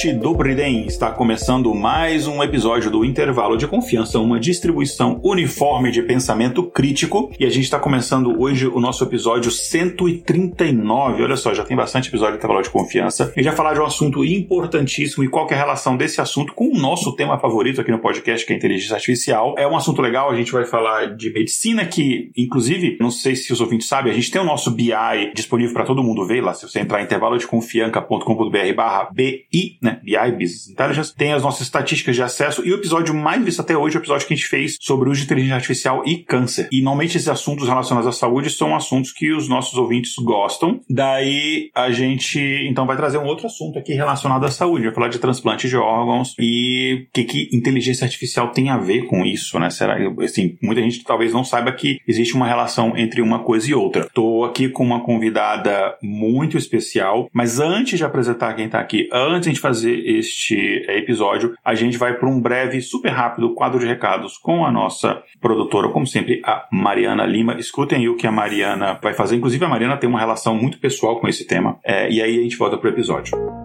Ouvinte do Briden, está começando mais um episódio do Intervalo de Confiança, uma distribuição uniforme de pensamento crítico. E a gente está começando hoje o nosso episódio 139. Olha só, já tem bastante episódio do Intervalo de Confiança. E já falar de um assunto importantíssimo e qual é a relação desse assunto com o nosso tema favorito aqui no podcast, que é a inteligência artificial. É um assunto legal, a gente vai falar de medicina, que, inclusive, não sei se os ouvintes sabem, a gente tem o nosso BI disponível para todo mundo ver lá. Se você entrar em intervalodeconfianca.com.br barra BI, né? BI, Business Intelligence, tem as nossas estatísticas de acesso e o episódio mais visto até hoje o episódio que a gente fez sobre o uso de inteligência artificial e câncer. E normalmente esses assuntos relacionados à saúde são assuntos que os nossos ouvintes gostam. Daí a gente então vai trazer um outro assunto aqui relacionado à saúde, vai falar de transplante de órgãos e o que, que inteligência artificial tem a ver com isso, né? Será assim, muita gente talvez não saiba que existe uma relação entre uma coisa e outra. Tô aqui com uma convidada muito especial, mas antes de apresentar quem tá aqui, antes de fazer fazer este episódio, a gente vai para um breve, super rápido quadro de recados com a nossa produtora, como sempre, a Mariana Lima. Escutem aí o que a Mariana vai fazer. Inclusive, a Mariana tem uma relação muito pessoal com esse tema. É, e aí a gente volta para o episódio.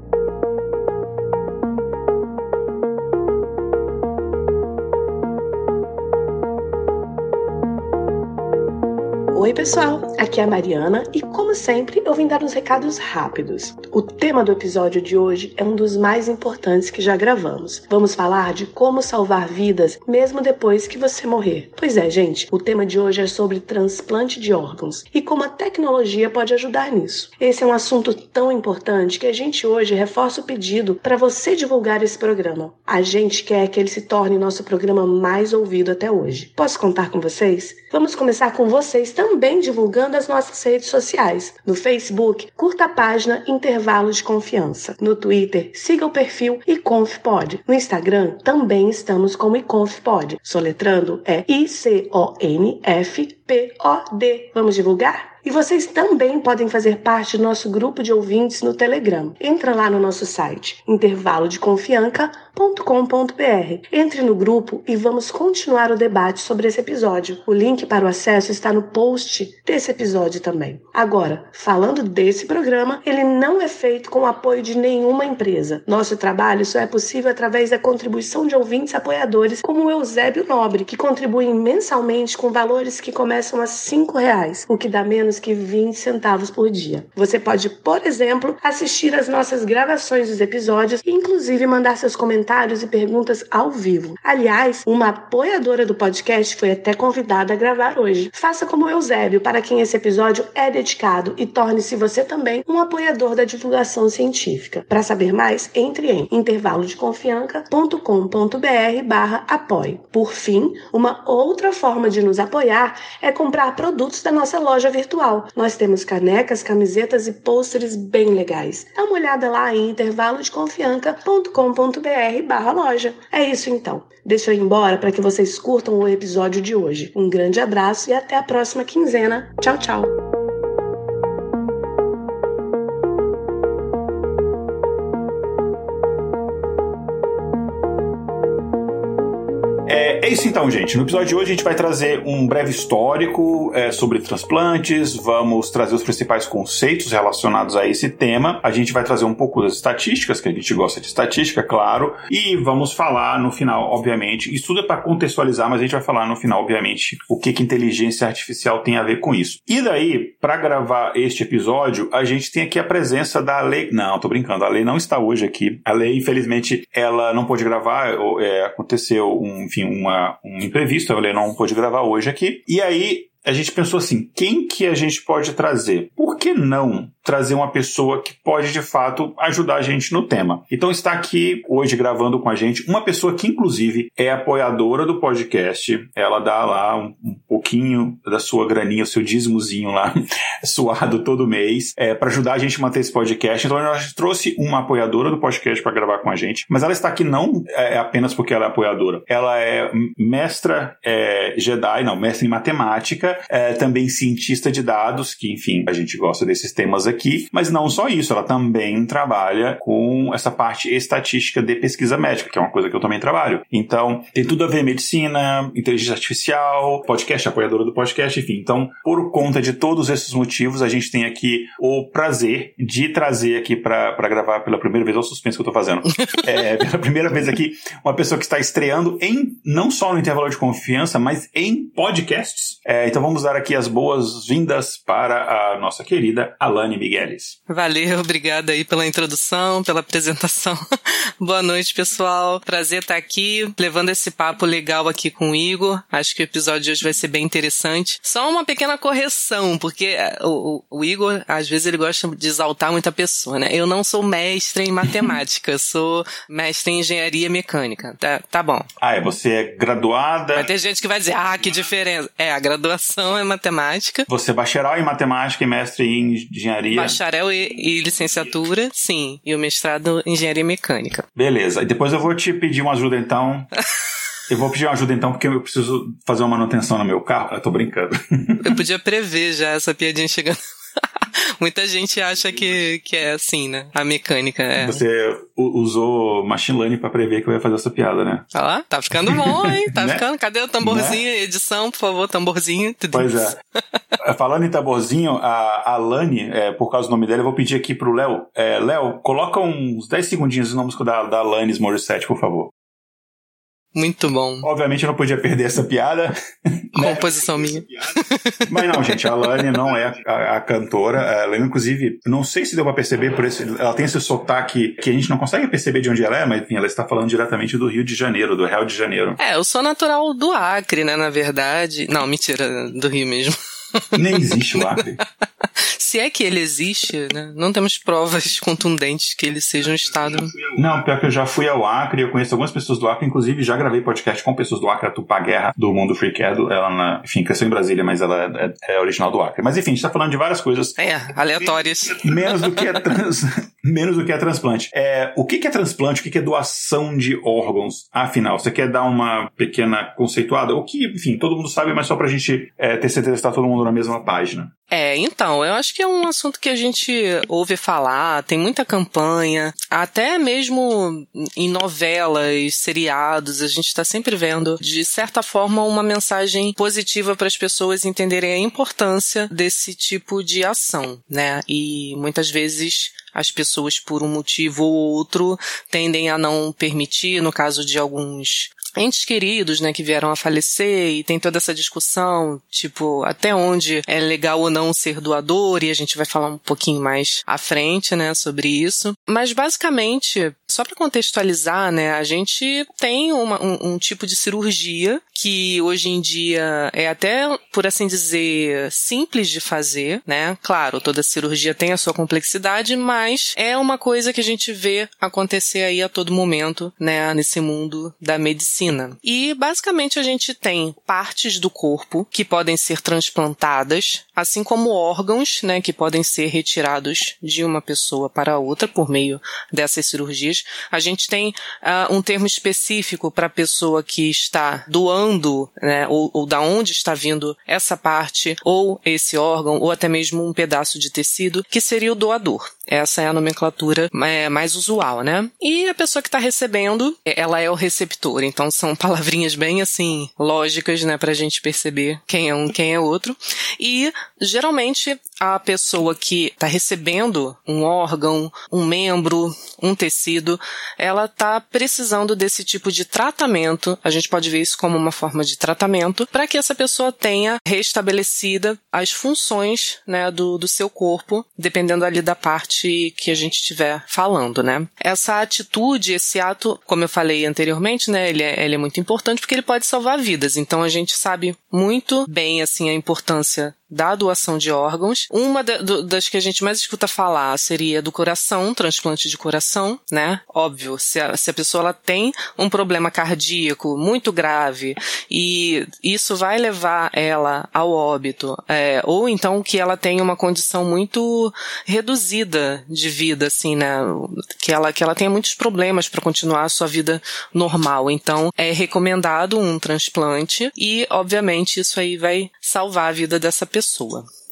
Oi, pessoal! Aqui é a Mariana e, como sempre, eu vim dar uns recados rápidos. O tema do episódio de hoje é um dos mais importantes que já gravamos. Vamos falar de como salvar vidas mesmo depois que você morrer. Pois é, gente, o tema de hoje é sobre transplante de órgãos e como a tecnologia pode ajudar nisso. Esse é um assunto tão importante que a gente hoje reforça o pedido para você divulgar esse programa. A gente quer que ele se torne nosso programa mais ouvido até hoje. Posso contar com vocês? Vamos começar com vocês também divulgando as nossas redes sociais. No Facebook, curta a página Intervalo de Confiança. No Twitter, siga o perfil IconfPod. No Instagram, também estamos como IconfPod. Soletrando é I-C-O-N-F-P-O-D. Vamos divulgar? E vocês também podem fazer parte do nosso grupo de ouvintes no Telegram. Entra lá no nosso site intervalodeconfianca.com.br. Entre no grupo e vamos continuar o debate sobre esse episódio. O link para o acesso está no post desse episódio também. Agora, falando desse programa, ele não é feito com o apoio de nenhuma empresa. Nosso trabalho só é possível através da contribuição de ouvintes apoiadores como o Eusébio Nobre, que contribuem mensalmente com valores que começam a R$ reais, o que dá menos menos que 20 centavos por dia. Você pode, por exemplo, assistir às nossas gravações dos episódios e inclusive mandar seus comentários e perguntas ao vivo. Aliás, uma apoiadora do podcast foi até convidada a gravar hoje. Faça como Eusébio, para quem esse episódio é dedicado e torne-se você também um apoiador da divulgação científica. Para saber mais, entre em intervalodeconfianca.com.br barra apoie. Por fim, uma outra forma de nos apoiar é comprar produtos da nossa loja virtual nós temos canecas, camisetas e pôsteres bem legais. Dá uma olhada lá em intervalodeconfianca.com.br barra loja. É isso então. Deixa eu ir embora para que vocês curtam o episódio de hoje. Um grande abraço e até a próxima quinzena. Tchau, tchau. É isso então, gente. No episódio de hoje a gente vai trazer um breve histórico é, sobre transplantes, vamos trazer os principais conceitos relacionados a esse tema, a gente vai trazer um pouco das estatísticas, que a gente gosta de estatística, claro, e vamos falar no final, obviamente, isso tudo é para contextualizar, mas a gente vai falar no final, obviamente, o que, que inteligência artificial tem a ver com isso. E daí, para gravar este episódio, a gente tem aqui a presença da lei. Não, tô brincando, a lei não está hoje aqui. A lei, infelizmente, ela não pôde gravar, é, aconteceu, um, enfim, uma um imprevisto, a Lê não pôde gravar hoje aqui. E aí a gente pensou assim: quem que a gente pode trazer? Por que não trazer uma pessoa que pode de fato ajudar a gente no tema? Então está aqui hoje gravando com a gente uma pessoa que, inclusive, é apoiadora do podcast. Ela dá lá um, um pouquinho da sua graninha, o seu dízimozinho lá, suado todo mês, é, para ajudar a gente a manter esse podcast. Então a gente trouxe uma apoiadora do podcast para gravar com a gente, mas ela está aqui não é, apenas porque ela é apoiadora. Ela é mestra é, Jedi, não, mestra em matemática, é, também cientista de dados, que enfim, a gente gosta desses temas aqui, mas não só isso, ela também trabalha com essa parte estatística de pesquisa médica, que é uma coisa que eu também trabalho. Então, tem tudo a ver medicina, inteligência artificial, podcast, apoiadora do podcast, enfim. Então, por conta de todos esses motivos, a gente tem aqui o prazer de trazer aqui para gravar pela primeira vez, olha o suspense que eu tô fazendo. é, pela primeira vez aqui, uma pessoa que está estreando em, não só no intervalo de confiança, mas em podcasts. É, então vamos dar aqui as boas-vindas para a nossa querida Alane Valeu, obrigada aí pela introdução, pela apresentação. Boa noite, pessoal. Prazer estar aqui, levando esse papo legal aqui com o Igor. Acho que o episódio de hoje vai ser bem interessante. Só uma pequena correção, porque é, o, o, o Igor, às vezes, ele gosta de exaltar muita pessoa, né? Eu não sou mestre em matemática, sou mestre em engenharia mecânica. Tá, tá bom. Ah, é, você é graduada. Vai ter gente que vai dizer, ah, que diferença. É, a graduação é matemática. Você é bacharel em matemática e mestre em engenharia. Bacharel e, e licenciatura, sim. E o mestrado em engenharia mecânica. Beleza. E depois eu vou te pedir uma ajuda então. Eu vou pedir uma ajuda então, porque eu preciso fazer uma manutenção no meu carro. Eu tô brincando. Eu podia prever já essa piadinha chegando. Muita gente acha que, que é assim, né? A mecânica. É. Você usou machine learning pra prever que eu ia fazer essa piada, né? Olha lá, tá ficando bom, hein? Tá né? ficando. Cadê o tamborzinho? Né? Edição, por favor, tamborzinho. Pois é. Falando em tamborzinho, a, a Lani, é, por causa do nome dela, eu vou pedir aqui pro Léo. É, Léo, coloca uns 10 segundinhos de nomes da, da Alanis Morissette, por favor. Muito bom. Obviamente eu não podia perder essa piada. Né? Composição minha. Mas não, gente, a Alane não é a, a, cantora. Ela, inclusive, não sei se deu pra perceber por esse. Ela tem esse sotaque que a gente não consegue perceber de onde ela é, mas enfim, ela está falando diretamente do Rio de Janeiro, do Rio de Janeiro. É, eu sou natural do Acre, né, na verdade. Não, mentira, do Rio mesmo. Nem existe o Acre. Se é que ele existe, né? Não temos provas contundentes que ele seja um estado. Não, pior que eu já fui ao Acre, eu conheço algumas pessoas do Acre, inclusive já gravei podcast com pessoas do Acre, a Tupá Guerra, do Mundo Freakado. Ela, na, enfim, cresceu em Brasília, mas ela é, é, original do Acre. Mas enfim, a gente tá falando de várias coisas. É, aleatórias. Menos do que é trans, menos do que é transplante. É, o que, é transplante? O que, que é doação de órgãos? Afinal, você quer dar uma pequena conceituada? O que, enfim, todo mundo sabe, mas só pra gente é, ter certeza que tá todo mundo na mesma página. É, então, eu acho que é um assunto que a gente ouve falar, tem muita campanha, até mesmo em novelas, seriados, a gente está sempre vendo, de certa forma, uma mensagem positiva para as pessoas entenderem a importância desse tipo de ação, né? E muitas vezes as pessoas, por um motivo ou outro, tendem a não permitir, no caso de alguns entes queridos, né, que vieram a falecer e tem toda essa discussão, tipo, até onde é legal ou não ser doador e a gente vai falar um pouquinho mais à frente, né, sobre isso. Mas basicamente, só para contextualizar, né, a gente tem uma, um, um tipo de cirurgia que hoje em dia é até, por assim dizer, simples de fazer, né? Claro, toda cirurgia tem a sua complexidade, mas é uma coisa que a gente vê acontecer aí a todo momento, né, nesse mundo da medicina medicina. E basicamente a gente tem partes do corpo que podem ser transplantadas, assim como órgãos, né, que podem ser retirados de uma pessoa para outra por meio dessas cirurgias. A gente tem uh, um termo específico para a pessoa que está doando, né, ou, ou da onde está vindo essa parte, ou esse órgão, ou até mesmo um pedaço de tecido, que seria o doador. Essa é a nomenclatura é, mais usual, né? E a pessoa que está recebendo, ela é o receptor. Então são palavrinhas bem assim lógicas, né, para a gente perceber quem é um, quem é outro. E geralmente a pessoa que está recebendo um órgão, um membro, um tecido, ela está precisando desse tipo de tratamento. A gente pode ver isso como uma forma de tratamento para que essa pessoa tenha restabelecida as funções, né, do, do seu corpo, dependendo ali da parte que a gente estiver falando, né? Essa atitude, esse ato, como eu falei anteriormente, né, ele é, Ele é muito importante porque ele pode salvar vidas. Então a gente sabe muito bem assim a importância da doação de órgãos. Uma da, do, das que a gente mais escuta falar seria do coração, transplante de coração, né? Óbvio, se a, se a pessoa ela tem um problema cardíaco muito grave e isso vai levar ela ao óbito, é, ou então que ela tem uma condição muito reduzida de vida, assim, né? Que ela, que ela tenha muitos problemas para continuar a sua vida normal. Então, é recomendado um transplante e, obviamente, isso aí vai salvar a vida dessa pessoa,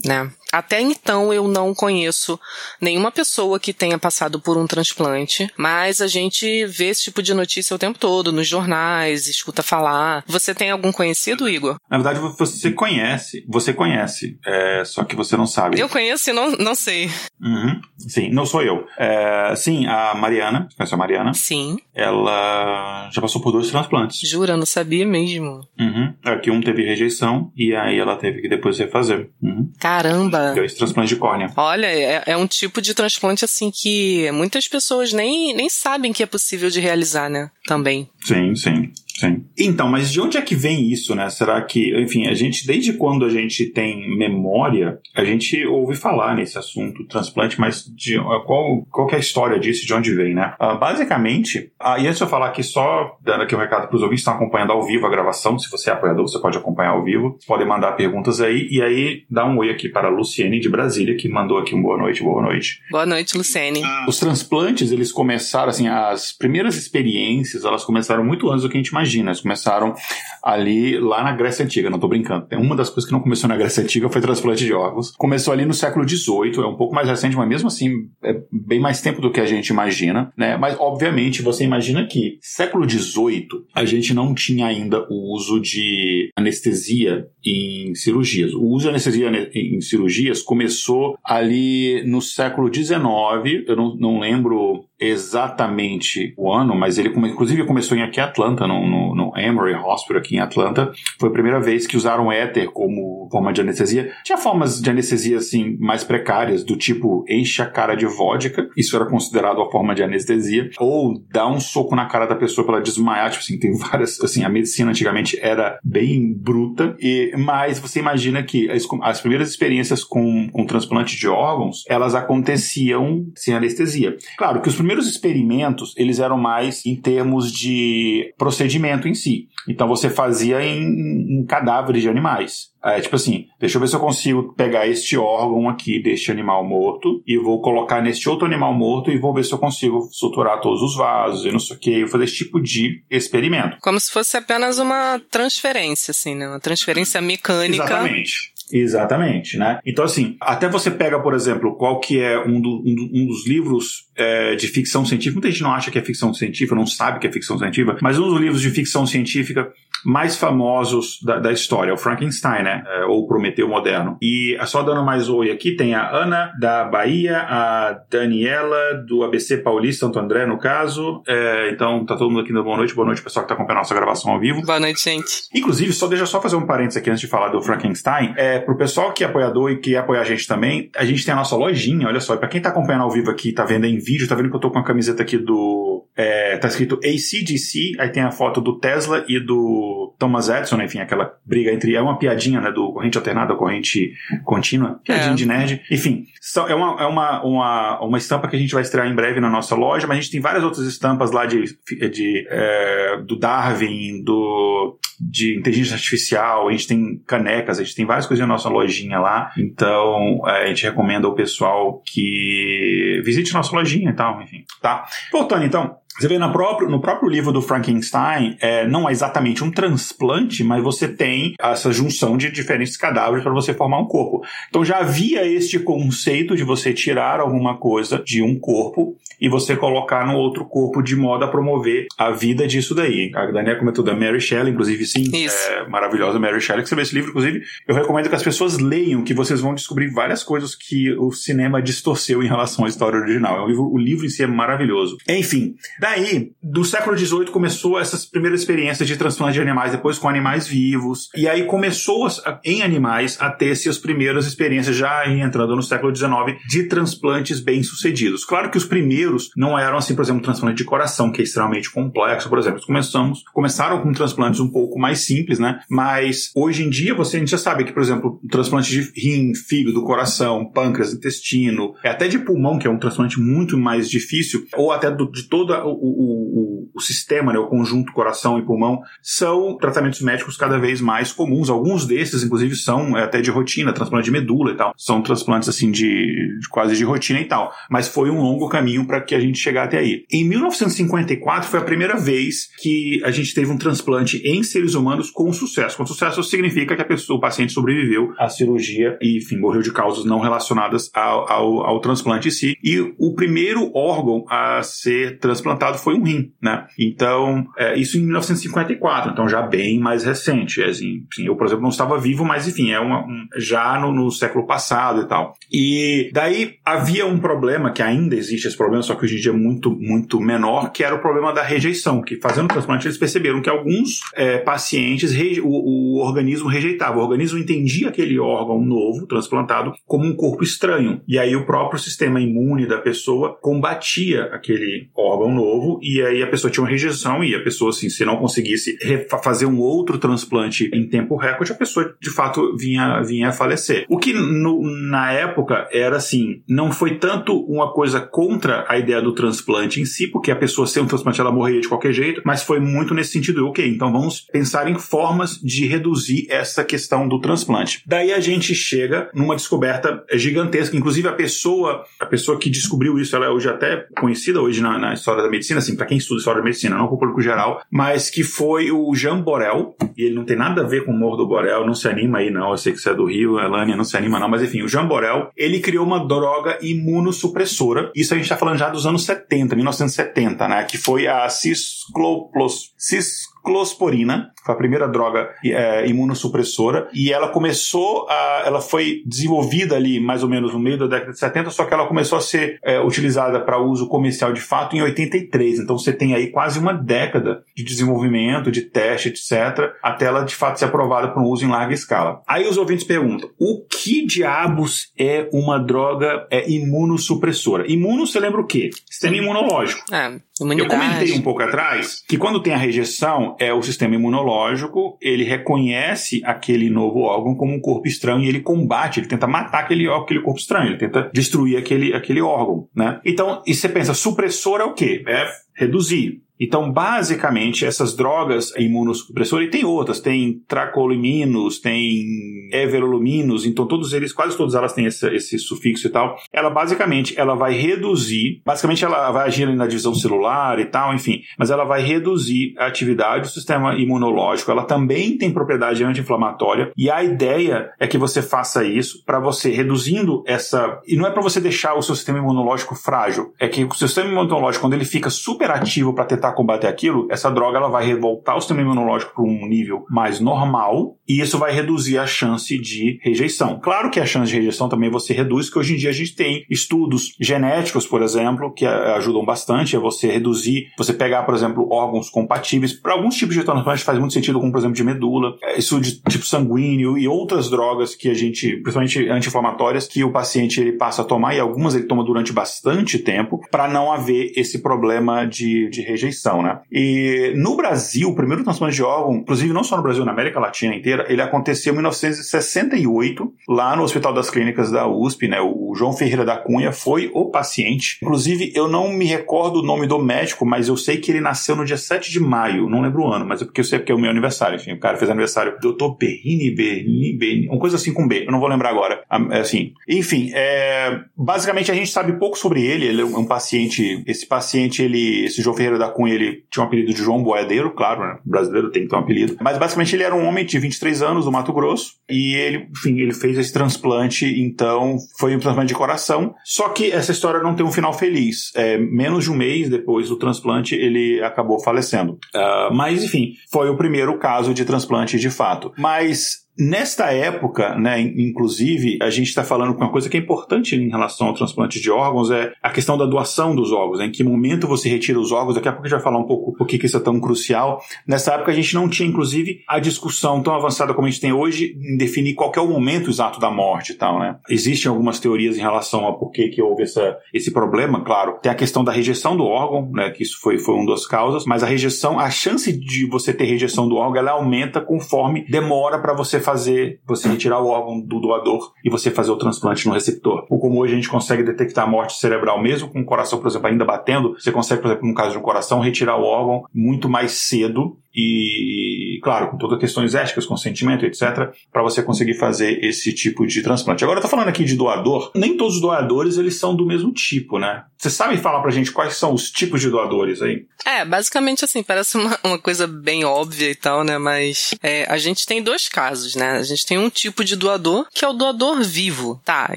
né? Até então eu não conheço nenhuma pessoa que tenha passado por um transplante, mas a gente vê esse tipo de notícia o tempo todo, nos jornais, escuta falar. Você tem algum conhecido, Igor? Na verdade, você conhece, você conhece, é, só que você não sabe. Eu conheço e não, não sei. Uhum, sim, não sou eu. É, sim, a Mariana, conhece a Mariana? Sim. Ela já passou por dois transplantes. Jura, não sabia mesmo. Uhum. Aqui um teve rejeição e aí ela teve que depois refazer. Uhum. Caramba! Dois transplantes de córnea. Olha, é, é, um tipo de transplante assim que muitas pessoas nem, nem sabem que é possível de realizar, né? Também. Sim, sim. Sim. Então, mas de onde é que vem isso, né? Será que, enfim, a gente, desde quando a gente tem memória, a gente ouve falar nesse assunto, transplante, mas de, qual, qual é a história disso, de onde vem, né? Uh, basicamente, uh, e antes de eu falar aqui, só dando aqui um recado para os ouvintes que estão acompanhando ao vivo a gravação, se você é apoiador, você pode acompanhar ao vivo, podem mandar perguntas aí, e aí dá um oi aqui para a Luciene de Brasília, que mandou aqui um boa noite, boa noite. Boa noite, Luciene. Os transplantes, eles começaram, assim, as primeiras experiências, elas começaram muito antes do que a gente imagina imagina, eles começaram ali lá na Grécia Antiga, não tô brincando. Uma das coisas que não começou na Grécia Antiga foi transplante de órgãos. Começou ali no século XVIII, é um pouco mais recente, mas mesmo assim é bem mais tempo do que a gente imagina, né? Mas obviamente você imagina que século XVIII a gente não tinha ainda o uso de anestesia em cirurgias. O uso de anestesia em cirurgias começou ali no século XIX, eu não, não lembro exatamente o ano, mas ele inclusive começou em aqui Atlanta, no, no, no, Emory Hospital aqui em Atlanta. Foi a primeira vez que usaram éter como forma de anestesia. Tinha formas de anestesia assim mais precárias, do tipo enche a cara de vodka, isso era considerado a forma de anestesia, ou dá um soco na cara da pessoa para ela desmaiar, tipo assim, tem várias, assim, a medicina antigamente era bem bruta, e mas você imagina que as, as primeiras experiências com, com transplante de órgãos, elas aconteciam sem anestesia. Claro que os primeiros primeiros experimentos, eles eram mais em termos de procedimento em si. Então você fazia em, em cadáveres de animais. É, tipo assim, deixa eu ver se eu consigo pegar este órgão aqui deste animal morto e vou colocar neste outro animal morto e vou ver se eu consigo suturar todos os vasos e não sei o que, fazer esse tipo de experimento. Como se fosse apenas uma transferência, assim, né? Uma transferência mecânica. Exatamente. Exatamente, né? Então, assim, até você pega, por exemplo, qual que é um, do, um, um dos livros é, de ficção científica, muita gente não acha que é ficção científica, não sabe que é ficção científica, mas um dos livros de ficção científica mais famosos da, da história, o Frankenstein, né? É, ou Prometeu Moderno. E só dando mais oi aqui, tem a Ana da Bahia, a Daniela do ABC Paulista, Santo André, no caso. É, então, tá todo mundo aqui dando boa noite. Boa noite, pessoal que tá acompanhando a nossa gravação ao vivo. Boa noite, gente. Inclusive, só deixa eu só fazer um parênteses aqui antes de falar do Frankenstein. É, pro pessoal que é apoiador e que apoia a gente também, a gente tem a nossa lojinha, olha só. Pra quem tá acompanhando ao vivo aqui, tá vendo em vídeo, tá vendo que eu tô com a camiseta aqui do. É, tá escrito ACDC, aí tem a foto do Tesla e do Thomas Edison, enfim, aquela briga entre. É uma piadinha, né? Do corrente alternada, corrente contínua, piadinha é. de nerd. Enfim, é, uma, é uma, uma, uma estampa que a gente vai estrear em breve na nossa loja, mas a gente tem várias outras estampas lá de, de é, do Darwin, do de inteligência artificial, a gente tem canecas, a gente tem várias coisas na nossa lojinha lá. Então, é, a gente recomenda ao pessoal que visite nossa lojinha e tal, enfim, tá? Voltando então, você vê no próprio, no próprio livro do Frankenstein, é, não é exatamente um transplante, mas você tem essa junção de diferentes cadáveres para você formar um corpo. Então já havia este conceito de você tirar alguma coisa de um corpo e você colocar no outro corpo de modo a promover a vida disso daí. A Daniela comentou da Mary Shelley, inclusive, sim, é maravilhosa Mary Shelley, que você vê esse livro, inclusive, eu recomendo que as pessoas leiam, que vocês vão descobrir várias coisas que o cinema distorceu em relação à história original. É um livro, o livro em si é maravilhoso. Enfim, Daí, do século XVIII começou essas primeiras experiências de transplante de animais, depois com animais vivos, e aí começou em animais a ter-se as primeiras experiências, já entrando no século XIX, de transplantes bem-sucedidos. Claro que os primeiros não eram assim, por exemplo, um transplante de coração, que é extremamente complexo, por exemplo. Começamos, começaram com transplantes um pouco mais simples, né? Mas hoje em dia você a gente já sabe que, por exemplo, transplante de rim, fígado, coração, pâncreas, intestino, é até de pulmão, que é um transplante muito mais difícil, ou até do, de todo o, o, o, sistema, né, o conjunto coração e pulmão, são tratamentos médicos cada vez mais comuns. Alguns desses, inclusive, são é, até de rotina, transplante de medula e tal. São transplantes assim de, de quase de rotina e tal. Mas foi um longo caminho para que a gente chegasse até aí. Em 1954 foi a primeira vez que a gente teve um transplante em seres humanos com sucesso. Com sucesso significa que a pessoa, o paciente sobreviveu à cirurgia e, enfim, morreu de causas não relacionadas ao, ao, ao transplante em si. E o primeiro órgão a ser transplantado foi um rim, né? Então, é, isso em 1954, então já bem mais recente. É, assim, eu, por exemplo, não estava vivo, mas enfim, é uma, um, já no, no, século passado e tal. E daí havia um problema, que ainda existe esse problema, só que hoje em dia é muito, muito menor, que era o problema da rejeição, que fazendo o transplante eles perceberam que alguns é, pacientes, o, o organismo rejeitava, o organismo entendia aquele órgão novo, transplantado, como um corpo estranho. E aí o próprio sistema imune da pessoa combatia aquele órgão novo, e aí a pessoa tinha uma rejeição, e a pessoa, assim, se não conseguisse fazer um outro transplante em tempo recorde, a pessoa de fato vinha, vinha a falecer. O que no, na época era assim, não foi tanto uma coisa contra a ideia do transplante em si, porque a pessoa sem um transplante ela morreria de qualquer jeito, mas foi muito nesse sentido, ok, então vamos pensar em formas de reduzir essa questão do transplante. Daí a gente chega numa descoberta gigantesca, inclusive a pessoa, a pessoa que descobriu isso, ela é hoje até conhecida hoje na, na história da medicina, assim, para quem estuda história da medicina, não para o público geral, mas que foi o Jean Borel, e ele não tem nada a ver com o Morro do Borel, não se anima aí não, eu sei que você é do Rio, Elânia, não se anima não, mas enfim, o Jean Borel, ele criou uma droga imunossupressora, isso a gente está falando já dos anos 70, 1970, né, que foi a ciscloplos, cis closporina, foi a primeira droga é, imunossupressora, e ela começou a. Ela foi desenvolvida ali mais ou menos no meio da década de 70, só que ela começou a ser é, utilizada para uso comercial de fato em 83. Então você tem aí quase uma década de desenvolvimento, de teste, etc., até ela de fato ser aprovada para um uso em larga escala. Aí os ouvintes perguntam: o que diabos é uma droga é, imunossupressora? Imuno, você lembra o quê? Sistema imunológico. É, eu comentei um pouco atrás que quando tem a rejeição, é o sistema imunológico, ele reconhece aquele novo órgão como um corpo estranho e ele combate, ele tenta matar aquele, aquele corpo estranho, ele tenta destruir aquele, aquele órgão, né? Então, e você pensa, supressor é o quê? É reduzir. Então, basicamente, essas drogas imunossupressoras, e tem outras, tem tracoliminos, tem everoluminos, então todos eles, quase todas elas têm esse, esse, sufixo e tal. Ela basicamente, ela vai reduzir, basicamente ela vai agir na divisão celular e tal, enfim, mas ela vai reduzir a atividade do sistema imunológico. Ela também tem propriedade anti-inflamatória e a ideia é que você faça isso para você reduzindo essa, e não é para você deixar o seu sistema imunológico frágil, é que o seu sistema imunológico, quando ele fica super ativo para tentar combater aquilo, essa droga ela vai revoltar o sistema imunológico para um nível mais normal e isso vai reduzir a chance de rejeição. Claro que a chance de rejeição também você reduz, que hoje em dia a gente tem estudos genéticos, por exemplo, que ajudam bastante a você reduzir, você pegar, por exemplo, órgãos compatíveis. Para alguns tipos de transplante faz muito sentido, como por exemplo de medula, é, isso de tipo sanguíneo e outras drogas que a gente, principalmente anti-inflamatórias, que o paciente ele passa a tomar e algumas ele toma durante bastante tempo para não haver esse problema de, de rejeição, né? E no Brasil, o primeiro transplante de órgão, inclusive não só no Brasil, na América Latina inteira, ele aconteceu em 1968, lá no Hospital das Clínicas da USP, né? O João Ferreira da Cunha foi o paciente. Inclusive, eu não me recordo o nome do médico, mas eu sei que ele nasceu no dia 7 de maio, não lembro o ano, mas é porque eu sei porque é o meu aniversário. Enfim, o cara fez aniversário. Berrini, Berrini, Berrini, uma coisa assim com B, eu não vou lembrar agora. É assim, enfim, é, basicamente a gente sabe pouco sobre ele. Ele é um paciente, esse paciente, ele, esse João Ferreira da Cunha, ele tinha um apelido de João Boiadeiro, claro, né? Brasileiro tem que ter um apelido. Mas basicamente ele era um homem de 23 anos do Mato Grosso e ele, enfim, ele fez esse transplante, então foi um transplante de coração. Só que essa história não tem um final feliz. É, menos de um mês depois do transplante ele acabou falecendo. Uh, mas enfim, foi o primeiro caso de transplante de fato. Mas Nesta época, né, inclusive, a gente está falando com uma coisa que é importante em relação ao transplante de órgãos, é a questão da doação dos órgãos. Né? Em que momento você retira os órgãos? Daqui a pouco a gente vai falar um pouco por que isso é tão crucial. Nessa época a gente não tinha, inclusive, a discussão tão avançada como a gente tem hoje em definir qual é o momento exato da morte e tal, né? Existem algumas teorias em relação a por que, que houve essa, esse problema, claro. Tem a questão da rejeição do órgão, né? Que isso foi, foi uma das causas, mas a rejeição, a chance de você ter rejeição do órgão, ela aumenta conforme demora para você fazer, você retirar o órgão do doador e você fazer o transplante no receptor. Ou como hoje a gente consegue detectar a morte cerebral mesmo com o coração, por exemplo, ainda batendo, você consegue, por exemplo, no caso de um coração, retirar o órgão muito mais cedo e, claro, com todas as questões éticas, consentimento, etc., para você conseguir fazer esse tipo de transplante. Agora, eu tô falando aqui de doador, nem todos os doadores eles são do mesmo tipo, né? Você sabe falar pra gente quais são os tipos de doadores aí? É, basicamente assim, parece uma, uma coisa bem óbvia e tal, né? Mas é, a gente tem dois casos, né? A gente tem um tipo de doador que é o doador vivo. Tá,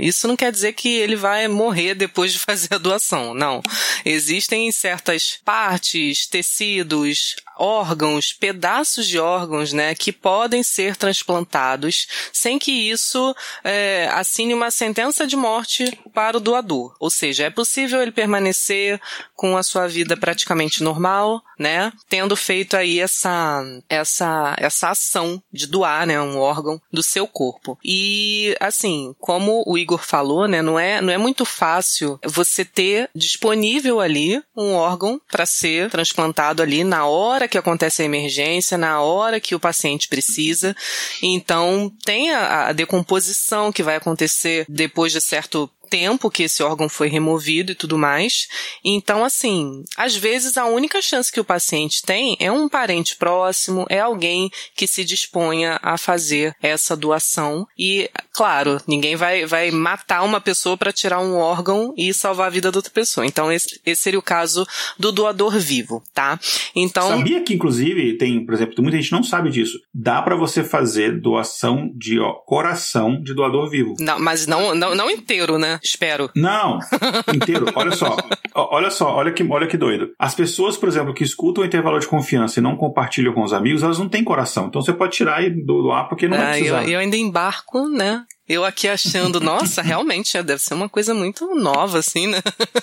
isso não quer dizer que ele vai morrer depois de fazer a doação, não. Existem certas partes, tecidos, órgãos, pedaços de órgãos, né, que podem ser transplantados sem que isso é, assine uma sentença de morte para o doador. Ou seja, é possível ele permanecer com a sua vida praticamente normal, né, tendo feito aí essa essa essa ação de doar, né, um órgão do seu corpo. E assim, como o Igor falou, né, não é não é muito fácil você ter disponível ali um órgão para ser transplantado ali na hora que acontece a emergência, na hora que o paciente precisa. Então, tem a, a decomposição que vai acontecer depois de certo tempo que esse órgão foi removido e tudo mais. Então, assim, às vezes a única chance que o paciente tem é um parente próximo, é alguém que se disponha a fazer essa doação. E, claro, ninguém vai, vai matar uma pessoa para tirar um órgão e salvar a vida da outra pessoa. Então, esse, esse seria o caso do doador vivo, tá? Então. Sabia que, inclusive, tem, por exemplo, muita gente não sabe disso. Dá para você fazer doação de ó, coração de doador vivo. Não, mas não, não, não inteiro, né? Espero. Não, inteiro. Olha só. Olha só, olha que, olha que doido. As pessoas, por exemplo, que escutam o intervalo de confiança e não compartilham com os amigos, elas não têm coração. Então você pode tirar e doar porque não ah, vai precisar. Eu, eu ainda embarco, né? Eu aqui achando, nossa, realmente deve ser uma coisa muito nova, assim, né?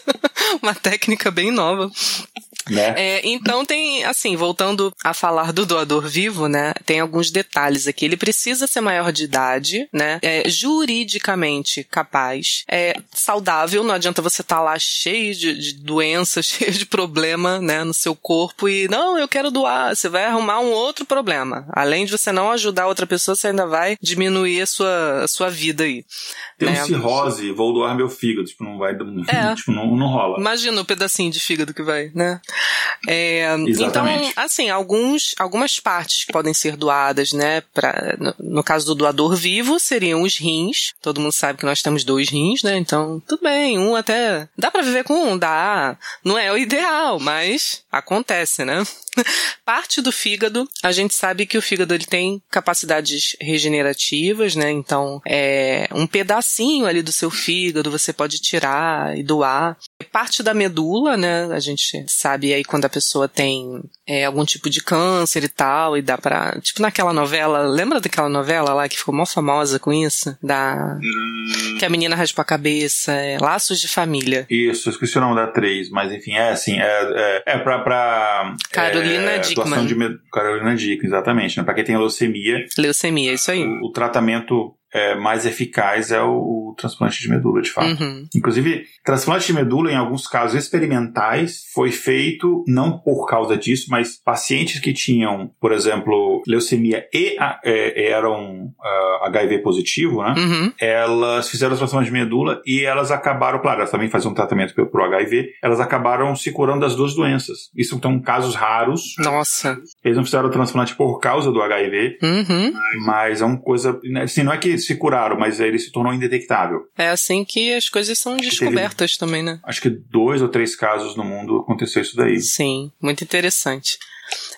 uma técnica bem nova. Né? É, então tem, assim, voltando a falar do doador vivo, né? Tem alguns detalhes aqui. Ele precisa ser maior de idade, né? É juridicamente capaz, é saudável. Não adianta você estar tá lá cheio de, de doenças, cheio de problema, né, no seu corpo e não, eu quero doar. Você vai arrumar um outro problema. Além de você não ajudar outra pessoa, você ainda vai diminuir a sua, a sua vida aí. Tem né? um cirrose, vou doar meu fígado, tipo, não vai, é. tipo, não, não rola. Imagina o pedacinho de fígado que vai, né? É, então, assim, alguns, algumas partes que podem ser doadas, né? Pra, no, no, caso do doador vivo, seriam os rins. Todo mundo sabe que nós temos dois rins, né? Então, tudo bem, um até. Dá para viver com um, dá. Não é o ideal, mas acontece, né? Parte do fígado, a gente sabe que o fígado ele tem capacidades regenerativas, né? Então, é um pedacinho ali do seu fígado você pode tirar e doar. Parte da medula, né? A gente sabe aí quando a pessoa tem é, algum tipo de câncer e tal, e dá pra. Tipo naquela novela, lembra daquela novela lá que ficou mó famosa com isso? Da. Hum. Que a menina raspa a cabeça, é, Laços de Família. Isso, esqueci o nome da atriz, mas enfim, é assim, é, é, é pra. pra Carolina é, Dickman. De, Carolina Dickman, exatamente, né? Pra quem tem leucemia. Leucemia, isso aí. O, o tratamento é, mais eficaz é o, o, transplante de medula, de fato. Uhum. Inclusive, transplante de medula, em alguns casos experimentais, foi feito não por causa disso, mas pacientes que tinham, por exemplo, leucemia e é, eram uh, ah, HIV positivo, né? Uhum. Elas fizeram transplante de medula e elas acabaram, claro, elas também faziam um tratamento pro, HIV, elas acabaram se curando das duas doenças. Isso são casos raros. Nossa. Eles não fizeram o transplante por causa do HIV, uhum. mas é uma coisa, né, assim, não é que se curaram, mas ele se tornou indetectável. É assim que as coisas são descobertas também, né? Acho que dois ou três casos no mundo aconteceu isso daí. Sim, muito interessante.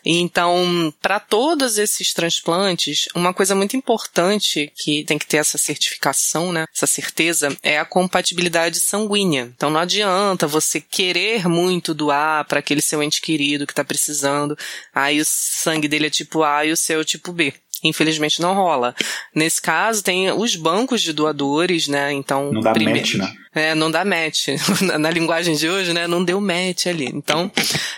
Então, para todos esses transplantes, uma coisa muito importante que tem que ter essa certificação, né? Essa certeza é a compatibilidade sanguínea. Então, não adianta você querer muito doar para aquele seu ente querido que está precisando. Aí o sangue dele é tipo A e o seu é tipo B. infelizmente não rola. Nesse caso, tem os bancos de doadores, né? Então. Não dá primeiro... match, né? É, não dá match. Na linguagem de hoje, né? Não deu match ali. Então,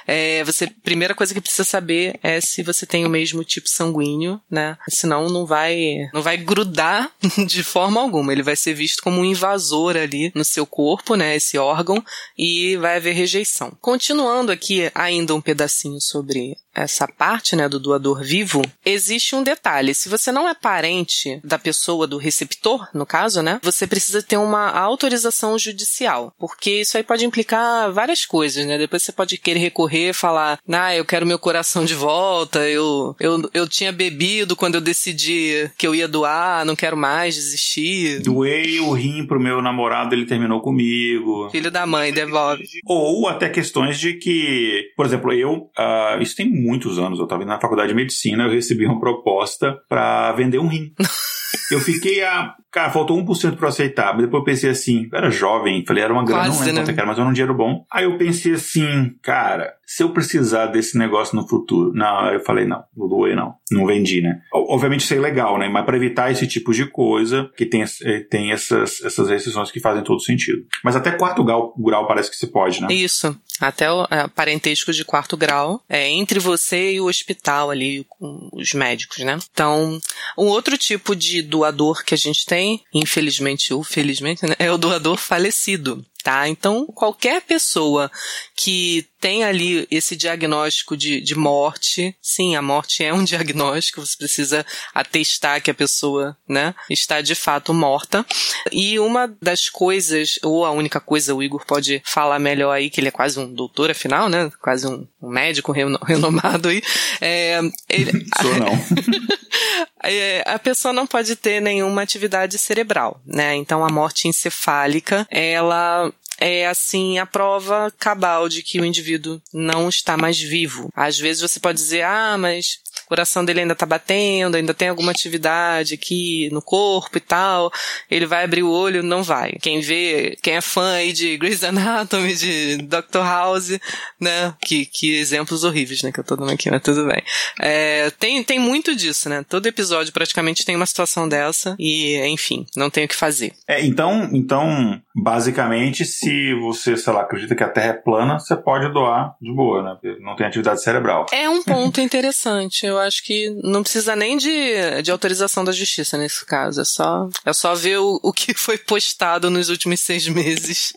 é, você, primeira coisa que precisa saber é se você tem o mesmo tipo sanguíneo, né? Senão não vai, não vai grudar de forma alguma. Ele vai ser visto como um invasor ali no seu corpo, né? Esse órgão, e vai haver rejeição. Continuando aqui ainda um pedacinho sobre essa parte, né, do doador vivo, existe um detalhe. Se você não é parente da pessoa do receptor, no caso, né, você precisa ter uma autorização judicial, porque isso aí pode implicar várias coisas, né? Depois você pode querer recorrer, falar, ah, eu quero meu coração de volta, eu, eu, eu tinha bebido quando eu decidi que eu ia doar, não quero mais desistir. Doei o rim pro meu namorado, ele terminou comigo. Filho da mãe, devolve. Ou até questões de que, por exemplo, eu, uh, isso tem muitos anos, eu estava na faculdade de medicina, eu recebi uma proposta para vender um rim. eu fiquei a. Cara, faltou 1% para aceitar. Mas depois eu pensei assim, era jovem, falei, era uma grana, Quase, não lembro né? quanto era, mas era um dinheiro bom. Aí eu pensei assim, cara, se eu precisar desse negócio no futuro. Não, eu falei, não, não doei não. Não vendi, né? Obviamente isso é legal, né? Mas para evitar esse tipo de coisa, que tem, eh, tem essas, essas restrições que fazem todo sentido. Mas até quarto grau, grau parece que se pode, né? Isso. Até o é, parentesco de quarto grau. É entre você e o hospital ali, com os médicos, né? Então, um outro tipo de doador que a gente tem, infelizmente ou felizmente, né? É o doador falecido tá? Então, qualquer pessoa que tem ali esse diagnóstico de, de morte, sim, a morte é um diagnóstico, você precisa atestar que a pessoa, né, está de fato morta. E uma das coisas, ou a única coisa, o Igor pode falar melhor aí, que ele é quase um doutor, afinal, né, quase um, médico renomado aí, é, ele, Sou não. é, a pessoa não pode ter nenhuma atividade cerebral, né? Então a morte encefálica, ela é assim a prova cabal de que o indivíduo não está mais vivo. Às vezes você pode dizer, ah, mas o coração dele ainda tá batendo, ainda tem alguma atividade aqui no corpo e tal. Ele vai abrir o olho, não vai. Quem vê, quem é fã aí de Grey's Anatomy, de Dr. House, né? Que, que exemplos horríveis, né? Que eu tô dando aqui, mas tudo bem. É, tem, tem muito disso, né? Todo episódio praticamente tem uma situação dessa e, enfim, não tem o que fazer. É, então, então, basicamente, se você, sei lá, acredita que a Terra é plana, você pode doar de boa, né? Porque não tem atividade cerebral. É um ponto interessante. Eu acho que não precisa nem de, de autorização da justiça nesse caso. É só, é só ver o, o que foi postado nos últimos seis meses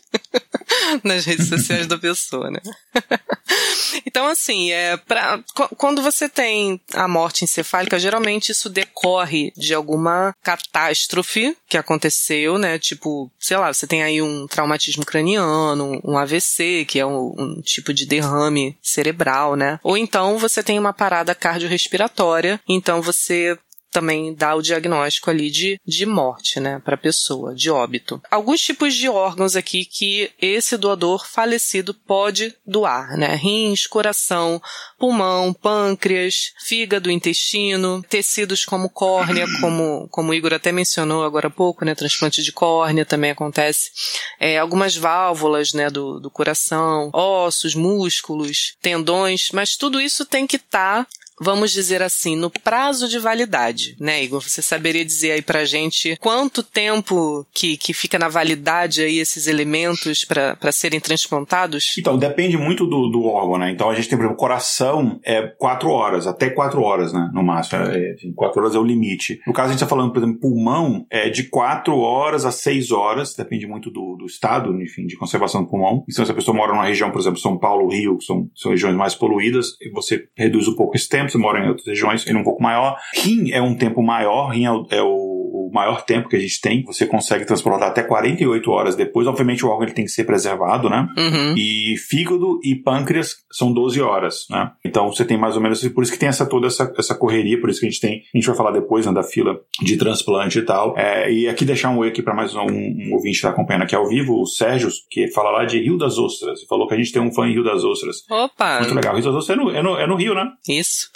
nas redes sociais da pessoa, né? então, assim, é pra, quando você tem a morte encefálica, geralmente isso decorre de alguma catástrofe que aconteceu, né? Tipo, sei lá, você tem aí um traumatismo craniano, um AVC, que é um, um tipo de derrame cerebral, né? Ou então você tem uma parada cardiorrespiratória respiratória, então você também dá o diagnóstico ali de, de morte, né, para a pessoa, de óbito. Alguns tipos de órgãos aqui que esse doador falecido pode doar, né, rins, coração, pulmão, pâncreas, fígado, intestino, tecidos como córnea, como, como o Igor até mencionou agora há pouco, né, transplante de córnea também acontece, é, algumas válvulas, né, do, do coração, ossos, músculos, tendões, mas tudo isso tem que estar tá vamos dizer assim, no prazo de validade, né, Igor? Você saberia dizer aí pra gente quanto tempo que, que fica na validade aí esses elementos para serem transplantados? Então, depende muito do, do órgão, né? Então a gente tem, por exemplo, coração é quatro horas, até quatro horas, né, no máximo. É, assim, quatro horas é o limite. No caso, a gente está falando, por exemplo, pulmão, é de quatro horas a seis horas, depende muito do, do estado, enfim, de conservação do pulmão. Então, se a pessoa mora numa região, por exemplo, São Paulo, Rio, que são, são regiões mais poluídas, você reduz um pouco esse tempo você mora em outras regiões, ele é um pouco maior. Rim é um tempo maior, rim é o, é o maior tempo que a gente tem. Você consegue transportar até 48 horas depois. Obviamente, o órgão ele tem que ser preservado, né? Uhum. E fígado e pâncreas são 12 horas, né? Então, você tem mais ou menos... Por isso que tem essa toda essa, essa correria, por isso que a gente tem... A gente vai falar depois né, da fila de transplante e tal. É, e aqui deixar um oi aqui para mais um, um ouvinte que está acompanhando aqui ao vivo, o Sérgio, que fala lá de Rio das Ostras. Falou que a gente tem um fã em Rio das Ostras. Opa! Muito legal. Rio das Ostras é no, é no, é no Rio, né? Isso.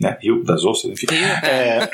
Né? Rio das Ostras, enfim. É,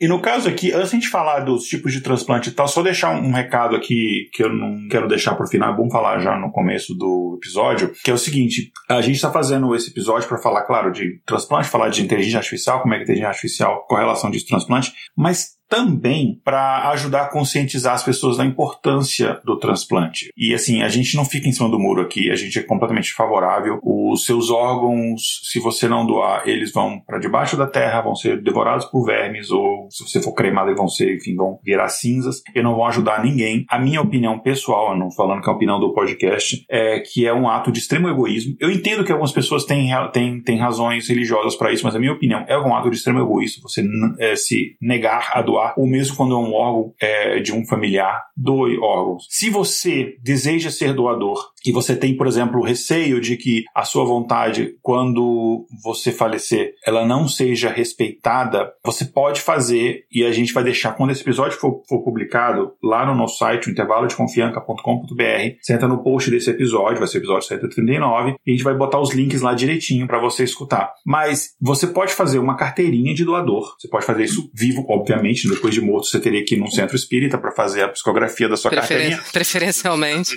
e no caso aqui, antes de a gente falar dos tipos de transplante e tal, só deixar um recado aqui que eu não quero deixar pro final, é bom falar já no começo do episódio, que é o seguinte: a gente está fazendo esse episódio para falar, claro, de transplante, falar de inteligência artificial, como é que a inteligência artificial, correlação de transplante, mas também para ajudar a conscientizar as pessoas da importância do transplante. E assim, a gente não fica em cima do muro aqui, a gente é completamente favorável. Os seus órgãos, se você não doar, eles vão para debaixo da terra, vão ser devorados por vermes, ou se você for cremado, eles vão ser, enfim, vão virar cinzas e não vão ajudar ninguém. A minha opinião pessoal, não falando que é a opinião do podcast, é que é um ato de extremo egoísmo. Eu entendo que algumas pessoas têm, têm, têm razões religiosas para isso, mas a minha opinião é um ato de extremo egoísmo você é, se negar a doar doar, ou mesmo quando é um órgão é, de um familiar, doe órgãos. Se você deseja ser doador e você tem, por exemplo, receio de que a sua vontade, quando você falecer, ela não seja respeitada, você pode fazer, e a gente vai deixar, quando esse episódio for, for publicado, lá no nosso site, o intervalodeconfianca.com.br, você entra no post desse episódio, vai ser o episódio 139, e a gente vai botar os links lá direitinho para você escutar. Mas você pode fazer uma carteirinha de doador. Você pode fazer isso vivo, obviamente, depois de morto você teria que ir num centro espírita para fazer a psicografia da sua Preferen carteirinha. Preferencialmente.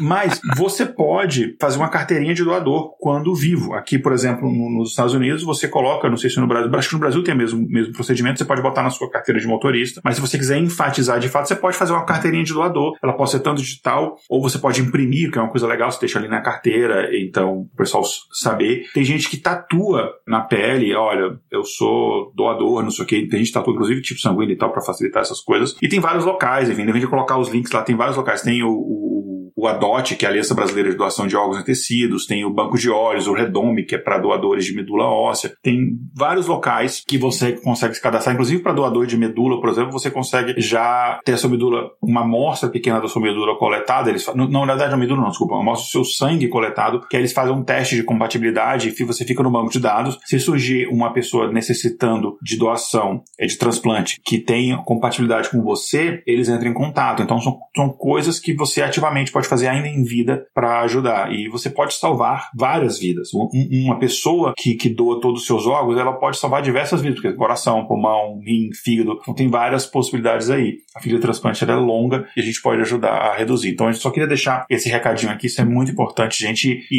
Mas você pode fazer uma carteirinha de doador quando vivo. Aqui, por exemplo, no, nos Estados Unidos, você coloca, não sei se no Brasil, acho que no Brasil tem o mesmo, mesmo procedimento, você pode botar na sua carteira de motorista, mas se você quiser enfatizar de fato, você pode fazer uma carteirinha de doador. Ela pode ser tanto digital, ou você pode imprimir, que é uma coisa legal, você deixa ali na carteira, então o pessoal saber. Tem gente que tatua na pele, olha, eu sou doador, não sei o que, tem gente que tatua, inclusive, tipo sanguíneo e tal, para facilitar essas coisas. E tem vários locais, enfim, de colocar os links lá, tem vários locais. Tem o, o o ADOT, que é a Aliança Brasileira de Doação de Órgãos e Tecidos, tem o Banco de Olhos, o Redome, que é para doadores de medula óssea. Tem vários locais que você consegue se cadastrar, inclusive para doador de medula, por exemplo, você consegue já ter a sua medula, uma amostra pequena da sua medula coletada. Eles, não, na verdade, a medula não, desculpa, uma amostra do seu sangue coletado, que eles fazem um teste de compatibilidade e você fica no banco de dados. Se surgir uma pessoa necessitando de doação, é de transplante, que tem compatibilidade com você, eles entram em contato. Então, são, são coisas que você ativamente pode fazer ainda em vida para ajudar. E você pode salvar várias vidas. Uma pessoa que, que doa todos os seus órgãos, ela pode salvar diversas vidas, porque coração, pulmão, rim, fígado, então tem várias possibilidades aí. A fila de transplante é longa e a gente pode ajudar a reduzir. Então a gente só queria deixar esse recadinho aqui, isso é muito importante, gente. E,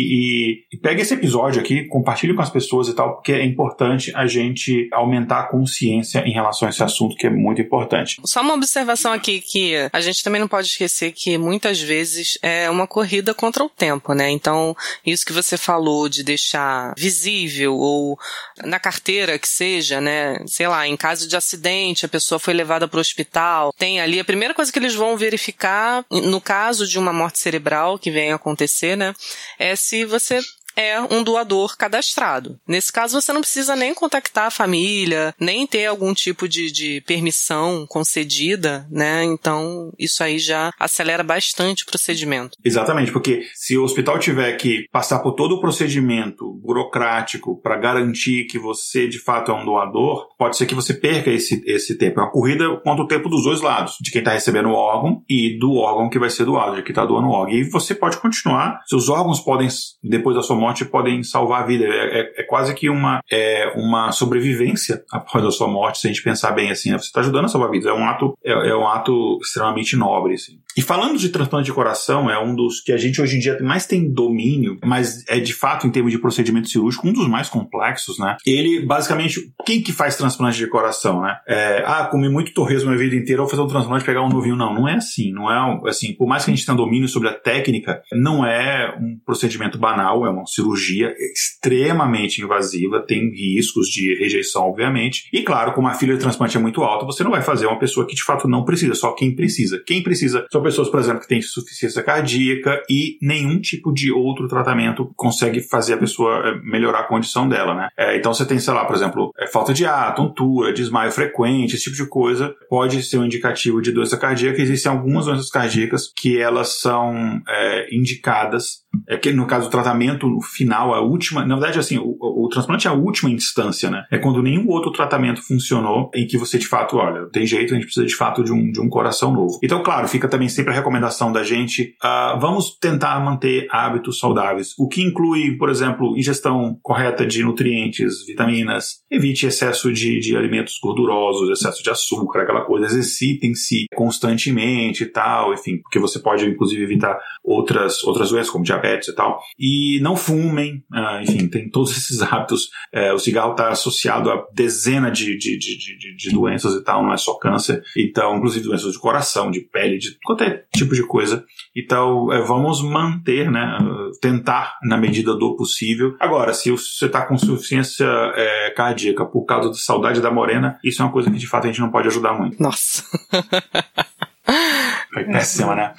e, e pega esse episódio aqui, compartilhe com as pessoas e tal, porque é importante a gente aumentar a consciência em relação a esse assunto, que é muito importante. Só uma observação aqui que a gente também não pode esquecer que muitas vezes é uma corrida contra o tempo, né? Então, isso que você falou de deixar visível ou na carteira que seja, né? Sei lá, em caso de acidente, a pessoa foi levada para o hospital, tem ali a primeira coisa que eles vão verificar no caso de uma morte cerebral que vem a acontecer, né? É se você é um doador cadastrado. Nesse caso, você não precisa nem contactar a família, nem ter algum tipo de, de permissão concedida, né? Então, isso aí já acelera bastante o procedimento. Exatamente, porque se o hospital tiver que passar por todo o procedimento burocrático para garantir que você de fato é um doador, pode ser que você perca esse, esse tempo. É uma corrida contra o tempo dos dois lados, de quem está recebendo o órgão e do órgão que vai ser doado, de quem está doando o órgão. E você pode continuar, seus órgãos podem, depois da sua morte podem salvar a vida. É, é, é quase que uma, é, uma sobrevivência após a sua morte, se a gente pensar bem assim. Né? Você está ajudando a salvar vidas. É um ato, é, é, um ato extremamente nobre. Assim. E falando de transplante de coração, é um dos que a gente hoje em dia mais tem domínio, mas é de fato, em termos de procedimento cirúrgico, um dos mais complexos, né? Ele, basicamente, quem que faz transplante de coração, né? É, ah, comi muito torresmo a vida inteira, vou fazer um transplante pegar um novinho. Não, não é assim. Não é assim, por mais que a gente tenha domínio sobre a técnica, não é um procedimento banal, é uma cirurgia extremamente invasiva, tem riscos de rejeição, obviamente. E claro, como a filha de transplante é muito alta, você não vai fazer uma pessoa que de fato não precisa, só quem precisa. Quem precisa são pessoas, por exemplo, que têm insuficiência cardíaca e nenhum tipo de outro tratamento consegue fazer a pessoa eh, melhorar a condição dela, né? É, então você tem, sei lá, por exemplo, é, falta de ar, tontura, desmaio frequente, esse tipo de coisa pode ser um indicativo de doença cardíaca. Existem algumas doenças cardíacas que elas são é, indicadas é que no caso o tratamento final, a última, na verdade assim, o, o, o, transplante é a última instância, né? É quando nenhum outro tratamento funcionou em que você de fato, olha, tem jeito, a gente precisa de fato de um, de um coração novo. Então, claro, fica também sempre a recomendação da gente, uh, vamos tentar manter hábitos saudáveis, o que inclui, por exemplo, ingestão correta de nutrientes, vitaminas, evite excesso de, de alimentos gordurosos, excesso de açúcar, aquela coisa, exercitem-se constantemente e tal, enfim, porque você pode inclusive evitar outras, outras doenças como diabetes e tal. E não fumem, uh, enfim, tem todos esses hábitos. Uh, o cigarro está associado a dezenas de, de, de, de, de doenças e tal, não é só câncer. Então, inclusive doenças de coração, de pele, de qualquer tipo de coisa. Então, é, vamos manter, né? Tentar na medida do possível. Agora, se você está com insuficiência é, cardíaca por causa da saudade da morena, isso é uma coisa que de fato a gente não pode ajudar muito. Nossa. Foi péssima, né?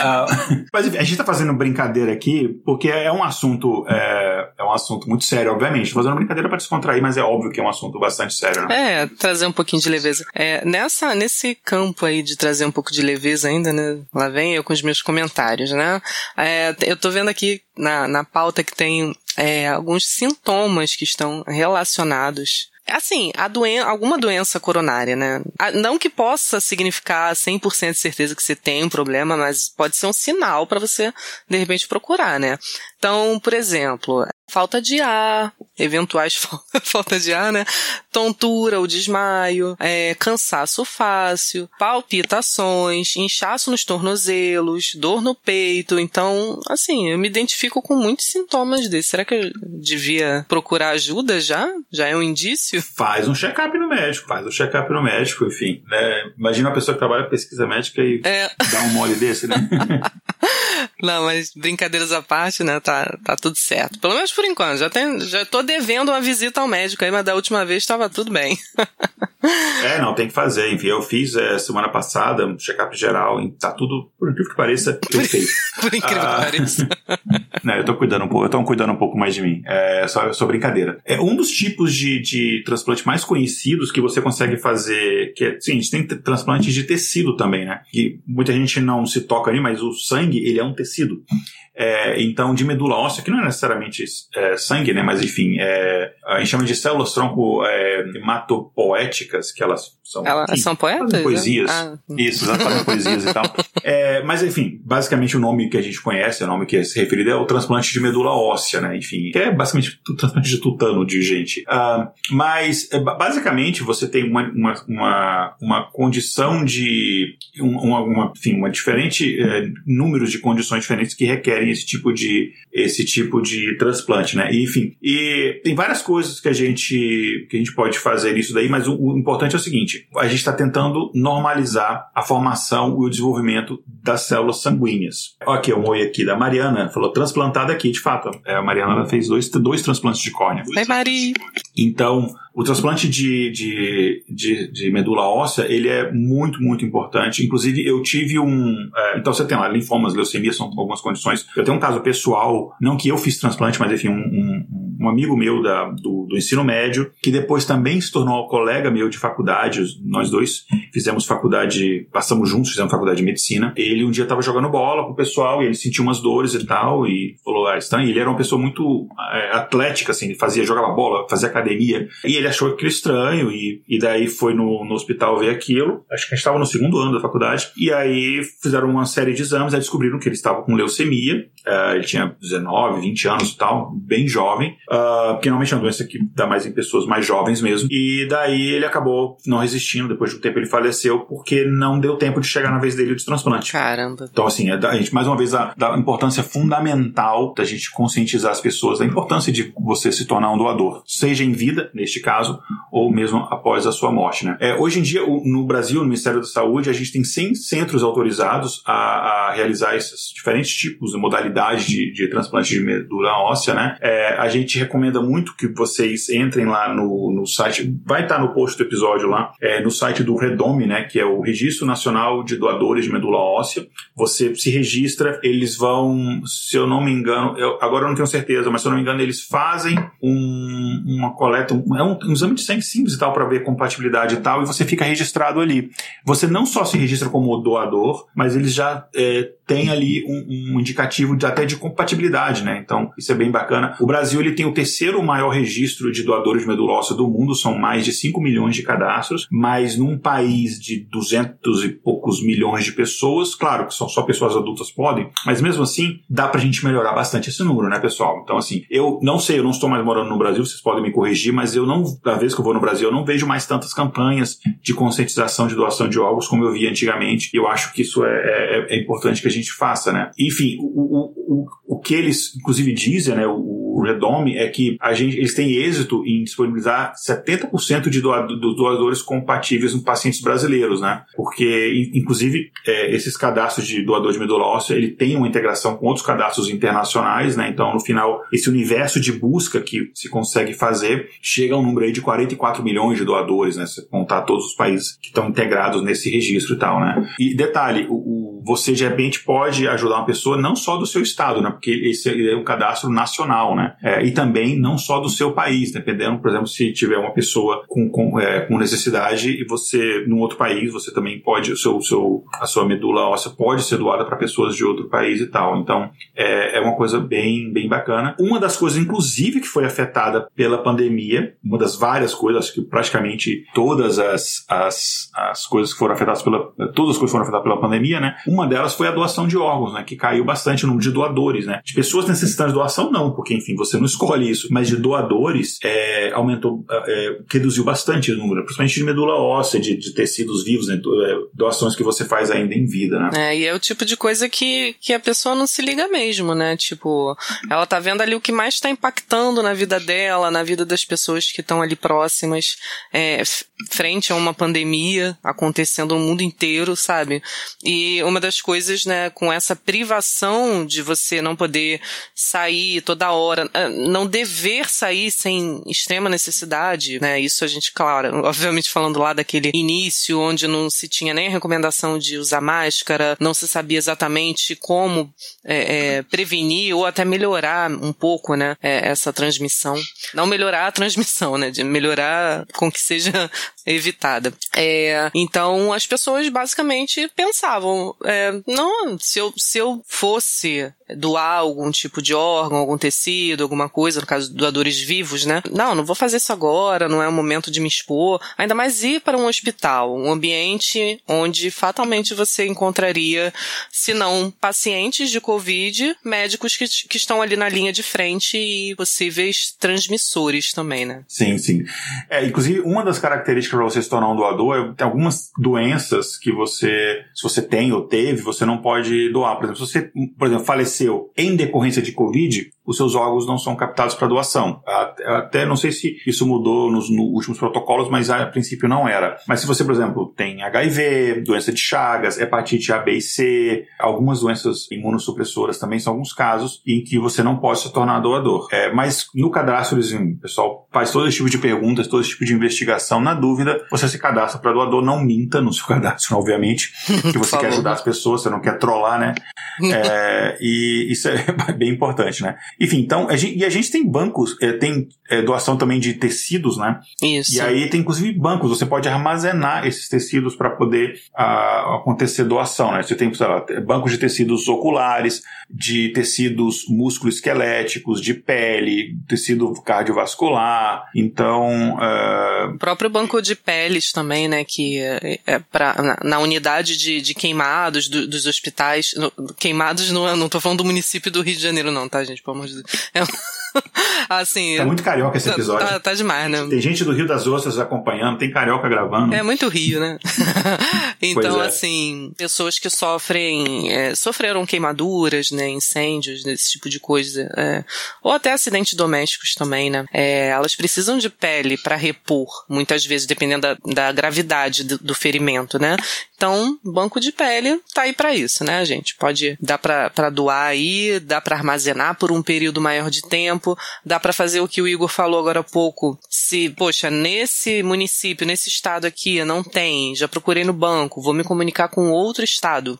uh, mas enfim, a gente tá fazendo brincadeira aqui porque é um assunto é, é um assunto muito sério, obviamente. Tô fazendo brincadeira para descontrair, mas é óbvio que é um assunto bastante sério, né? É, trazer um pouquinho de leveza. É, nessa, nesse campo aí de trazer um pouco de leveza ainda, né? Lá vem eu com os meus comentários, né? É, eu tô vendo aqui na, na pauta que tem é, alguns sintomas que estão relacionados Assim, a doen alguma doença coronária, né? Não que possa significar 100% de certeza que você tem um problema, mas pode ser um sinal para você, de repente, procurar, né? Então, por exemplo, falta de ar, eventuais falta de ar, né? Tontura ou desmaio, é, cansaço fácil, palpitações, inchaço nos tornozelos, dor no peito. Então, assim, eu me identifico com muitos sintomas desses. Será que eu devia procurar ajuda já? Já é um indício? Faz um check-up no médico, faz um check-up no médico, enfim. Né? Imagina uma pessoa que trabalha pesquisa médica e é. dá um mole desse, né? Não, mas brincadeiras à parte, né? Tá, tá tudo certo. Pelo menos por enquanto. Já, tem, já tô devendo uma visita ao médico aí, mas da última vez estava tudo bem. é, não, tem que fazer. Enfim, eu fiz é, semana passada um check-up geral tá tudo, por incrível que pareça, perfeito. por incrível ah, que pareça. não, eu tô cuidando um pouco, eu tô cuidando um pouco mais de mim. É só, só brincadeira. É um dos tipos de, de transplante mais conhecidos que você consegue fazer, que é, sim, a gente tem transplantes de tecido também, né? Que muita gente não se toca ali, mas o sangue, ele é um tecido. É, então, de medula óssea, que não é necessariamente é, sangue, né? Mas enfim, é, a gente chama de células tronco é, hematopoéticas, que elas são. Enfim, são poetas? Né? Poesias. Ah. Isso, exatamente, poesias e tal. É, mas enfim, basicamente o nome que a gente conhece, o nome que é se referido é o transplante de medula óssea, né? Enfim, que é basicamente o transplante de tutano de gente. Uh, mas, é, basicamente, você tem uma, uma, uma, uma condição de. Uma, uma, enfim, uma diferente. É, números de condições diferentes que requerem esse tipo de, esse tipo de transplante, né? E, enfim, e tem várias coisas que a gente, que a gente pode fazer isso daí, mas o, o importante é o seguinte: a gente está tentando normalizar a formação e o desenvolvimento das células sanguíneas. Aqui, um oi aqui da Mariana, falou transplantada aqui, de fato. É, a Mariana fez dois, dois transplantes de córnea. Oi, Mari! Então, o transplante de, de, de, de, medula óssea, ele é muito, muito importante. Inclusive, eu tive um... É, então, você tem lá linfomas, leucemia, são algumas condições. Eu tenho um caso pessoal, não que eu fiz transplante, mas enfim, um, um, um amigo meu da, do, do, ensino médio, que depois também se tornou colega meu de faculdade. Nós dois fizemos faculdade, passamos juntos, fizemos faculdade de medicina. Ele um dia estava jogando bola com o pessoal e ele sentiu umas dores e tal, e falou, ah, estranho. Ele era uma pessoa muito é, atlética, assim, ele fazia, jogava bola, fazia academia. E ele achou aquilo estranho e, e daí foi no, no hospital ver aquilo. Acho que a gente estava no segundo ano da faculdade. E aí fizeram uma série de exames, aí descobriram que ele estava com leucemia. Uh, ele tinha 19, 20 anos e tal, bem jovem. Uh, porque normalmente é uma doença que dá mais em pessoas mais jovens mesmo. E daí ele acabou não resistindo. Depois de um tempo ele faleceu porque não deu tempo de chegar na vez dele de transplante. Caramba. Então, assim, é a gente, mais uma vez, a, da importância fundamental da gente conscientizar as pessoas da importância de você se tornar um doador. Seja em vida, neste caso, ou mesmo após a sua morte. Né? É, hoje em dia, no Brasil, no Ministério da Saúde, a gente tem 100 centros autorizados a, a realizar esses diferentes tipos de modalidades de, de transplante de medula óssea. Né? É, a gente recomenda muito que vocês entrem lá no, no site, vai estar no post do episódio lá, é, no site do Redome, né, que é o Registro Nacional de Doadores de Medula Óssea. Você se registra, eles vão, se eu não me engano, eu, agora eu não tenho certeza, mas se eu não me engano, eles fazem um, uma coleta, um, é um, um exame de sangue simples e tal para ver compatibilidade e tal, e você fica registrado ali. Você não só se registra como doador, mas eles já é, tem ali um, um indicativo de, até de compatibilidade, né? Então, isso é bem bacana. O Brasil ele tem o terceiro maior registro de doadores de medula óssea do mundo, são mais de 5 milhões de cadastros, mas num país de 200 e poucos milhões de pessoas, claro que são só pessoas adultas podem, mas mesmo assim dá pra gente melhorar bastante esse número, né, pessoal? Então, assim, eu não sei, eu não estou mais morando no Brasil, vocês podem me corrigir, mas eu não, da vez que eu vou no Brasil, eu não vejo mais tantas campanhas de conscientização de doação de órgãos como eu via antigamente. Eu acho que isso é, é, é importante que a gente faça, né? Enfim, o, o, o, o que eles, inclusive, dizem, né, o, o Redome, é que a gente, eles têm êxito em disponibilizar 70% de dos doadores compatíveis em pacientes brasileiros, né? Porque, inclusive, é, esses cadastros de doador de medula óssea, ele tem uma integração com outros cadastros internacionais, né? Então, no final, esse universo de busca que se consegue fazer chega a um número aí de 44 milhões de doadores, né? Se contar todos os países que estão integrados nesse registro e tal, né? E detalhe, o, o, você de repente pode ajudar uma pessoa não só do seu estado, né? Porque esse é um cadastro nacional, né? É, e também não só do seu país, dependendo, por exemplo, se tiver uma pessoa com, com, é, com necessidade e você, num outro país, você também pode, o seu, seu, a sua medula óssea pode ser doada para pessoas de outro país e tal. Então, é, é uma coisa bem, bem bacana. Uma das coisas, inclusive, que foi afetada pela pandemia, uma das várias coisas, acho que praticamente todas as, as, as coisas que foram afetadas pela, todas as coisas foram afetadas pela pandemia, né? Uma delas foi a doação de órgãos, né? Que caiu bastante o número de doadores, né? De pessoas necessitando de doação, não, porque, enfim, você não escolhe isso, mas de doadores, é, aumentou, é, reduziu bastante o número, principalmente de medula óssea, de, de tecidos vivos, né? É, doações que você faz ainda em vida, né? É, e é o tipo de coisa que, que a pessoa não se liga mesmo, né? Tipo, ela tá vendo ali o que mais está impactando na vida dela, na vida das pessoas que estão ali próximas, é, frente a uma pandemia acontecendo no mundo inteiro, sabe? E uma das coisas, né, com essa privação de você não poder sair toda hora, ah, não dever sair sem extrema necessidade, né? Isso a gente, claro, obviamente falando lá daquele início onde não se tinha nem a recomendação de usar máscara, não se sabia exatamente como é, é, prevenir ou até melhorar um pouco, né, é, essa transmissão. Não melhorar a transmissão, né, de melhorar com que seja evitada. Então as pessoas basicamente pensavam, é, não, se eu, se eu fosse doar algum tipo de órgão, algum tecido, alguma coisa, no caso doadores vivos, né? Não, não vou fazer isso agora, não é o momento de me expor. Ainda mais ir para um hospital, um ambiente onde fatalmente você encontraria, se não pacientes de Covid, médicos que, que estão ali na linha de frente e possíveis transmissores também, né? Sim, sim. É, inclusive, uma das características para você se tornar um doador é tem algumas doenças que você, se você tem ou teve, você não pode doar. Por exemplo, se você, por exemplo, faleceu em decorrência de Covid, os seus órgãos não são captados para doação. Até não sei se isso mudou nos, nos, últimos protocolos, mas a, princípio não era. Mas se você, por exemplo, tem HIV, doença de Chagas, hepatite A, B e C, algumas doenças imunossupressoras também são alguns casos em que você não pode se tornar doador. É, mas no cadastro, o pessoal faz todo esse tipo de perguntas, todo esse tipo de investigação. Na dúvida, você se cadastra para doador, não minta no seu cadastro, obviamente, que você quer ajudar as pessoas, você não quer trollar, né? É, e isso é bem importante, né? Enfim, então, a gente, e a gente tem bancos, é, tem é, doação também de tecidos, né? Isso. E aí tem inclusive bancos, você pode armazenar esses tecidos para poder a, acontecer doação, né? Você tem, sei lá, bancos de tecidos oculares, de tecidos músculo-esqueléticos, de pele, tecido cardiovascular, então... Uh... O próprio banco de peles também, né? Que é, é pra, na, na unidade de, de queimados do, dos hospitais, no, queimados não, não tô falando do município do Rio de Janeiro não, tá, gente? Pelo amor de Deus. É, assim. Tá muito carioca esse tá, episódio. Tá, tá, demais, né? Tem gente do Rio das Ostras acompanhando, tem carioca gravando. É muito Rio, né? então, é. assim, pessoas que sofrem, é, sofreram queimaduras, né? Incêndios, desse tipo de coisa. É, ou até acidentes domésticos também, né? É, elas precisam de pele para repor, muitas vezes, dependendo da, da gravidade do, do, ferimento, né? Então, banco de pele tá aí para isso, né, gente? Pode dar para doar aí, dá para armazenar por um período maior de tempo, dá para fazer o que o Igor falou agora há pouco. Se, poxa, nesse município, nesse estado aqui não tem, já procurei no banco, vou me comunicar com outro estado.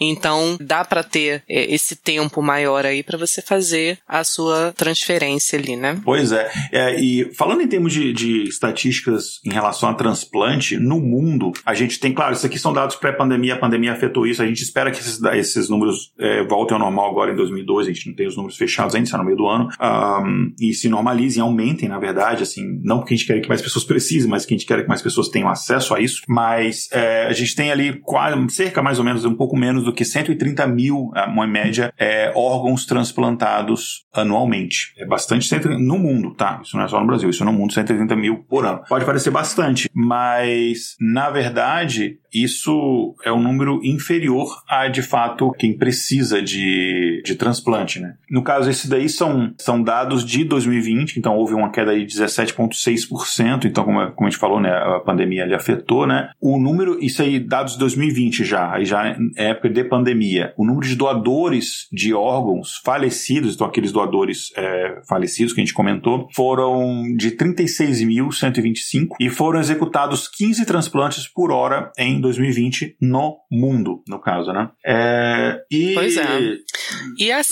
Então, dá para ter é, esse tempo maior aí para você fazer a sua transferência ali, né? Pois é. é e falando em termos de, de estatísticas em relação a transplante, no mundo, a gente tem, claro, isso aqui são dados pré-pandemia, a pandemia afetou isso. A gente espera que esses, esses números é, voltem ao normal agora em 2002. A gente não tem os números fechados ainda, está no meio do ano. Um, e se normalizem, aumentem, na verdade. Assim, não porque a gente quer que mais pessoas precisem, mas que a gente quer que mais pessoas tenham acesso a isso. Mas é, a gente tem ali quase, cerca mais ou menos, um pouco menos do que 130 mil, uma média, é, órgãos transplantados anualmente. É bastante no mundo, tá? Isso não é só no Brasil, isso é no mundo, 130 mil por ano. Pode parecer bastante, mas na verdade isso é um número inferior a, de fato, quem precisa de, de transplante, né? No caso, esses daí são, são dados de 2020, então houve uma queda de 17,6%, então, como, como a gente falou, né, a pandemia ali afetou, né? O número, isso aí, dados de 2020 já, aí já é época de pandemia, o número de doadores de órgãos falecidos, então aqueles doadores é, falecidos que a gente comentou, foram de 36.125 e foram executados 15 transplantes por hora em 2020 no mundo, no caso, né? É, e... Pois é. E as...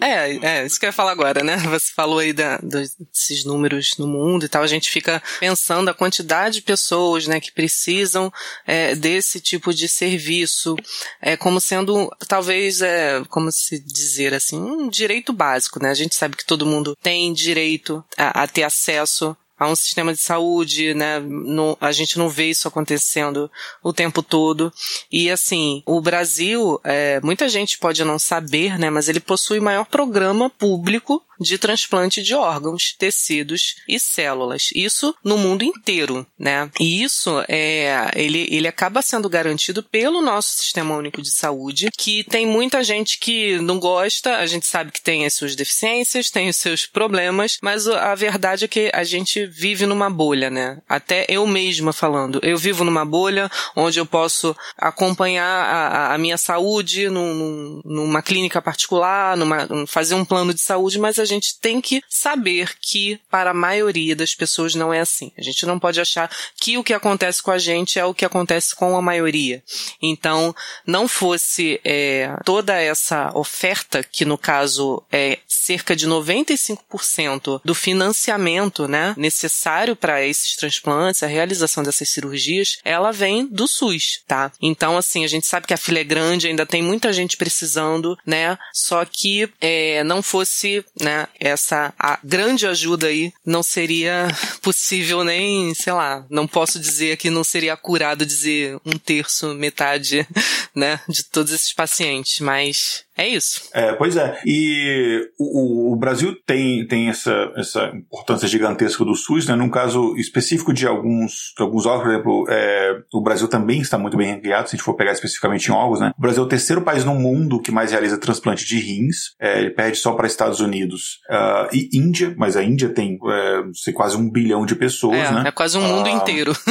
é, é, isso que eu ia falar agora, né? Você falou aí da, desses números no mundo e tal, a gente fica pensando a quantidade de pessoas, né, que precisam é, desse tipo de serviço, é, como sendo, talvez, é, como se dizer assim, um direito básico, né? A gente sabe que todo mundo tem direito a, a ter acesso a um sistema de saúde, né? No, a gente não vê isso acontecendo o tempo todo. E assim, o Brasil, é, muita gente pode não saber, né? Mas ele possui o maior programa público de transplante de órgãos, tecidos e células. Isso no mundo inteiro, né? E isso é, ele, ele acaba sendo garantido pelo nosso sistema único de saúde, que tem muita gente que não gosta, a gente sabe que tem as suas deficiências, tem os seus problemas, mas a verdade é que a gente vive numa bolha, né? Até eu mesma falando, eu vivo numa bolha onde eu posso acompanhar a, a minha saúde num, numa clínica particular, numa, fazer um plano de saúde, mas a gente tem que saber que para a maioria das pessoas não é assim. A gente não pode achar que o que acontece com a gente é o que acontece com a maioria. Então, não fosse é, toda essa oferta, que no caso é cerca de 95% do financiamento né, necessário para esses transplantes, a realização dessas cirurgias, ela vem do SUS, tá? Então, assim, a gente sabe que a fila é grande, ainda tem muita gente precisando, né? Só que é, não fosse, né, essa a grande ajuda aí não seria possível nem, sei lá, não posso dizer que não seria curado dizer um terço, metade, né, de todos esses pacientes, mas é isso. É, pois é. E o, o, Brasil tem, tem essa, essa importância gigantesca do SUS, né? Num caso específico de alguns, alguns órgãos, por exemplo, é, o Brasil também está muito bem ranqueado, se a gente for pegar especificamente em órgãos, né? O Brasil é o terceiro país no mundo que mais realiza transplante de rins. É, ele perde só para Estados Unidos uh, e Índia, mas a Índia tem, é, sei, quase um bilhão de pessoas, é, né? É quase um mundo uh, inteiro.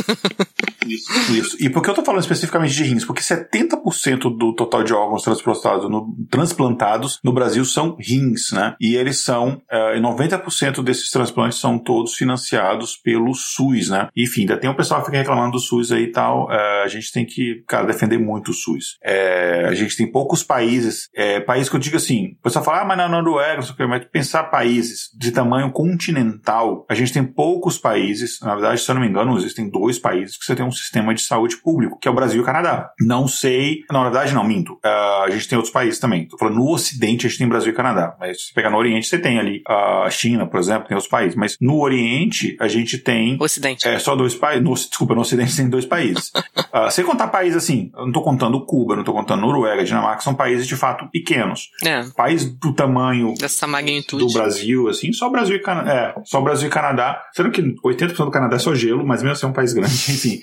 Isso, isso. E por que eu tô falando especificamente de rins? Porque 70% do total de órgãos transplantados no, transplantados no Brasil são rins, né? E eles são, é, 90% desses transplantes são todos financiados pelo SUS, né? Enfim, ainda tem um pessoal que fica reclamando do SUS aí e tal. É, a gente tem que, cara, defender muito o SUS. É, a gente tem poucos países, é, países que eu digo assim, o pessoal fala, ah, mas na Noruega, não sei o que, mas pensar países de tamanho continental, a gente tem poucos países, na verdade, se eu não me engano, existem dois países que você tem um sistema de saúde público, que é o Brasil e o Canadá. Não sei, na verdade não, minto. Uh, a gente tem outros países também. Tô falando no Ocidente a gente tem Brasil e Canadá, mas se pegar no Oriente você tem ali a China, por exemplo, tem outros países, mas no Oriente a gente tem Ocidente. É só dois países. Desculpa, no Ocidente tem dois países. uh, sem contar países assim, eu não tô contando Cuba, não tô contando Noruega, Dinamarca, são países de fato pequenos. É. País do tamanho dessa magnitude do Brasil, assim, só Brasil e Canadá. É, só Brasil e Canadá. Sendo que 80% do Canadá é só gelo, mas mesmo assim é um país grande, enfim.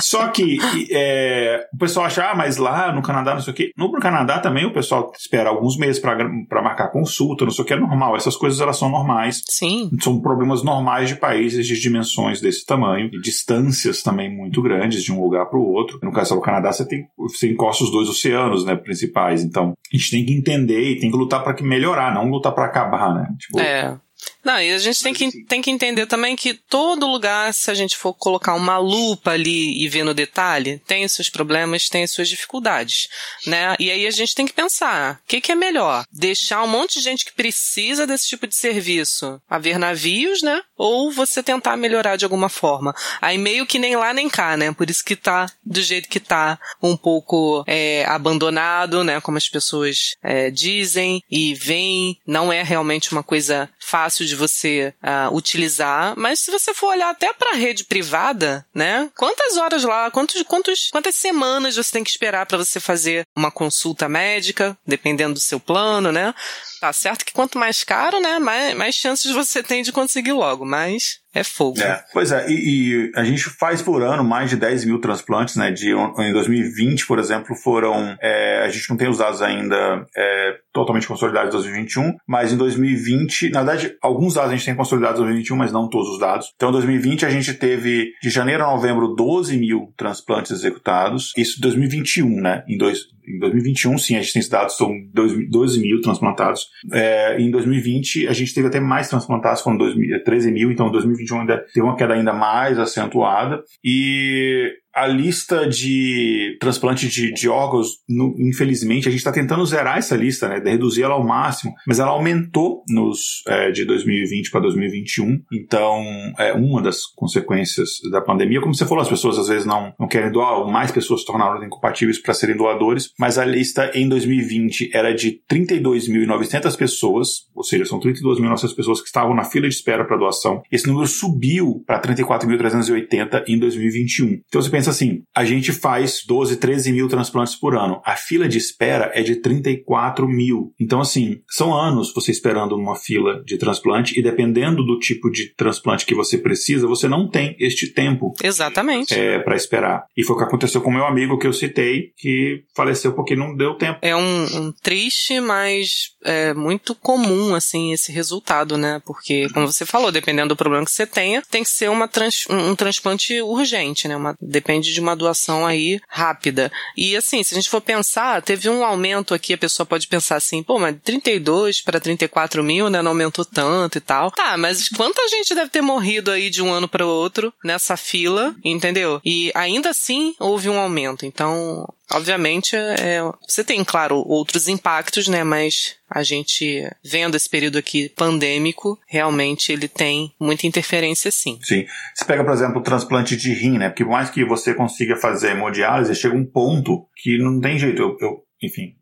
Só que é, o pessoal acha, ah, mas lá no Canadá, não sei o quê. No Canadá também o pessoal espera alguns meses para marcar consulta, não sei o que, é normal. Essas coisas elas são normais. Sim. São problemas normais de países de dimensões desse tamanho, e distâncias também muito grandes de um lugar para o outro. No caso do Canadá, você tem você encosta os dois oceanos, né, principais. Então, a gente tem que entender e tem que lutar para que melhorar, não lutar para acabar, né? Tipo, é. Não, e a gente tem que, tem que entender também que todo lugar, se a gente for colocar uma lupa ali e ver no detalhe, tem os seus problemas, tem as suas dificuldades, né? E aí a gente tem que pensar, o que, que é melhor? Deixar um monte de gente que precisa desse tipo de serviço a ver navios, né? Ou você tentar melhorar de alguma forma. Aí meio que nem lá nem cá, né? Por isso que tá do jeito que tá, um pouco é, abandonado, né? Como as pessoas é, dizem e veem. Não é realmente uma coisa fácil de você uh, utilizar, mas se você for olhar até para rede privada, né? Quantas horas lá, quantos, quantos, quantas semanas você tem que esperar para você fazer uma consulta médica, dependendo do seu plano, né? Tá certo que quanto mais caro, né, mais, mais chances você tem de conseguir logo, mas é fogo. É, pois é, e, e, a gente faz por ano mais de 10 mil transplantes, né? De, em 2020, por exemplo, foram. É, a gente não tem os dados ainda é, totalmente consolidados de 2021, mas em 2020, na verdade, alguns dados a gente tem consolidados em 2021, mas não todos os dados. Então, em 2020, a gente teve de janeiro a novembro 12 mil transplantes executados. Isso em 2021, né? Em, dois, em 2021, sim, a gente tem esses dados, são 12 mil transplantados. É, em 2020, a gente teve até mais transplantados, foram 13 mil, então em 2021 ainda teve uma queda ainda mais acentuada. E a lista de transplante de, de órgãos, no, infelizmente, a gente está tentando zerar essa lista, né, reduzir ela ao máximo, mas ela aumentou nos é, de 2020 para 2021. Então, é uma das consequências da pandemia. Como você falou, as pessoas às vezes não, não querem doar, mais pessoas se tornaram incompatíveis para serem doadores, mas a lista em 2020 era de 32.900 pessoas, ou seja, são 32.900 pessoas que estavam na fila de espera para doação. Esse número subiu para 34.380 em 2021. Então, você pensa pensa assim, a gente faz 12, 13 mil transplantes por ano. A fila de espera é de 34 mil. Então, assim, são anos você esperando numa fila de transplante e dependendo do tipo de transplante que você precisa, você não tem este tempo. Exatamente. É, para esperar. E foi o que aconteceu com meu amigo que eu citei, que faleceu porque não deu tempo. É um, um triste, mas é muito comum, assim, esse resultado, né? Porque, como você falou, dependendo do problema que você tenha, tem que ser uma trans, um, um transplante urgente, né? Uma, depende de uma doação aí rápida. E assim, se a gente for pensar, teve um aumento aqui, a pessoa pode pensar assim, pô, mas 32 para 34 mil, né? Não aumentou tanto e tal. Tá, mas quanta gente deve ter morrido aí de um ano para o outro nessa fila, entendeu? E ainda assim houve um aumento. Então, Obviamente, é, você tem, claro, outros impactos, né? Mas a gente, vendo esse período aqui pandêmico, realmente ele tem muita interferência, sim. Sim. Você pega, por exemplo, o transplante de rim, né? Porque por mais que você consiga fazer hemodiálise, chega um ponto que não tem jeito. Eu, eu enfim,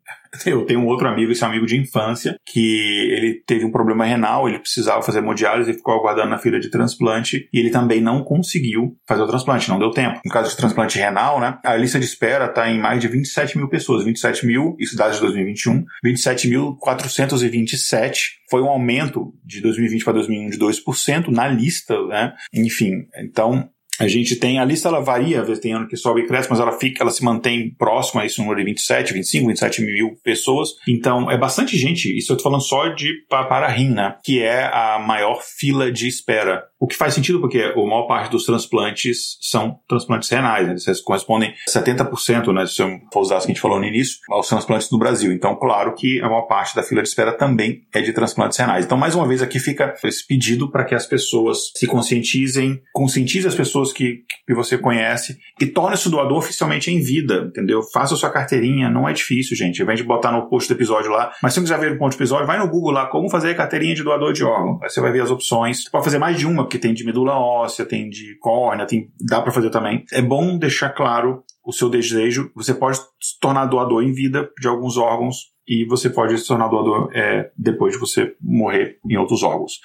eu tenho um outro amigo, esse amigo de infância, que ele teve um problema renal, ele precisava fazer hemodiálise e ficou aguardando na fila de transplante e ele também não conseguiu fazer o transplante, não deu tempo. No caso de transplante renal, né, a lista de espera está em mais de 27 mil pessoas, 27 mil, isso dados de 2021, 27.427 foi um aumento de 2020 para 2021 de 2% na lista, né? Enfim, então a gente tem, a lista ela varia, tem ano que sobe e cresce, mas ela fica, ela se mantém próxima a esse número de 27, 25, 27 mil pessoas. Então, é bastante gente, isso eu tô falando só de para rim, né? Que é a maior fila de espera. O que faz sentido porque a maior parte dos transplantes são transplantes renais, né? Eles correspondem a 70%, né? Se for os dados que a gente falou no início, aos transplantes no Brasil. Então, claro que a maior parte da fila de espera também é de transplantes renais. Então, mais uma vez, aqui fica esse pedido para que as pessoas se conscientizem, conscientizem as pessoas que, que você conhece e torne-se doador oficialmente em vida, entendeu? Faça sua carteirinha, não é difícil, gente. Invés de botar no post do episódio lá, mas se você quiser ver o ponto do episódio, vai no Google lá, como fazer carteirinha de doador de órgão. Aí você vai ver as opções. Você pode fazer mais de uma, porque tem de medula óssea, tem de córnea, tem, dá para fazer também. É bom deixar claro o seu desejo. Você pode se tornar doador em vida de alguns órgãos e você pode se tornar doador é, depois de você morrer em outros órgãos.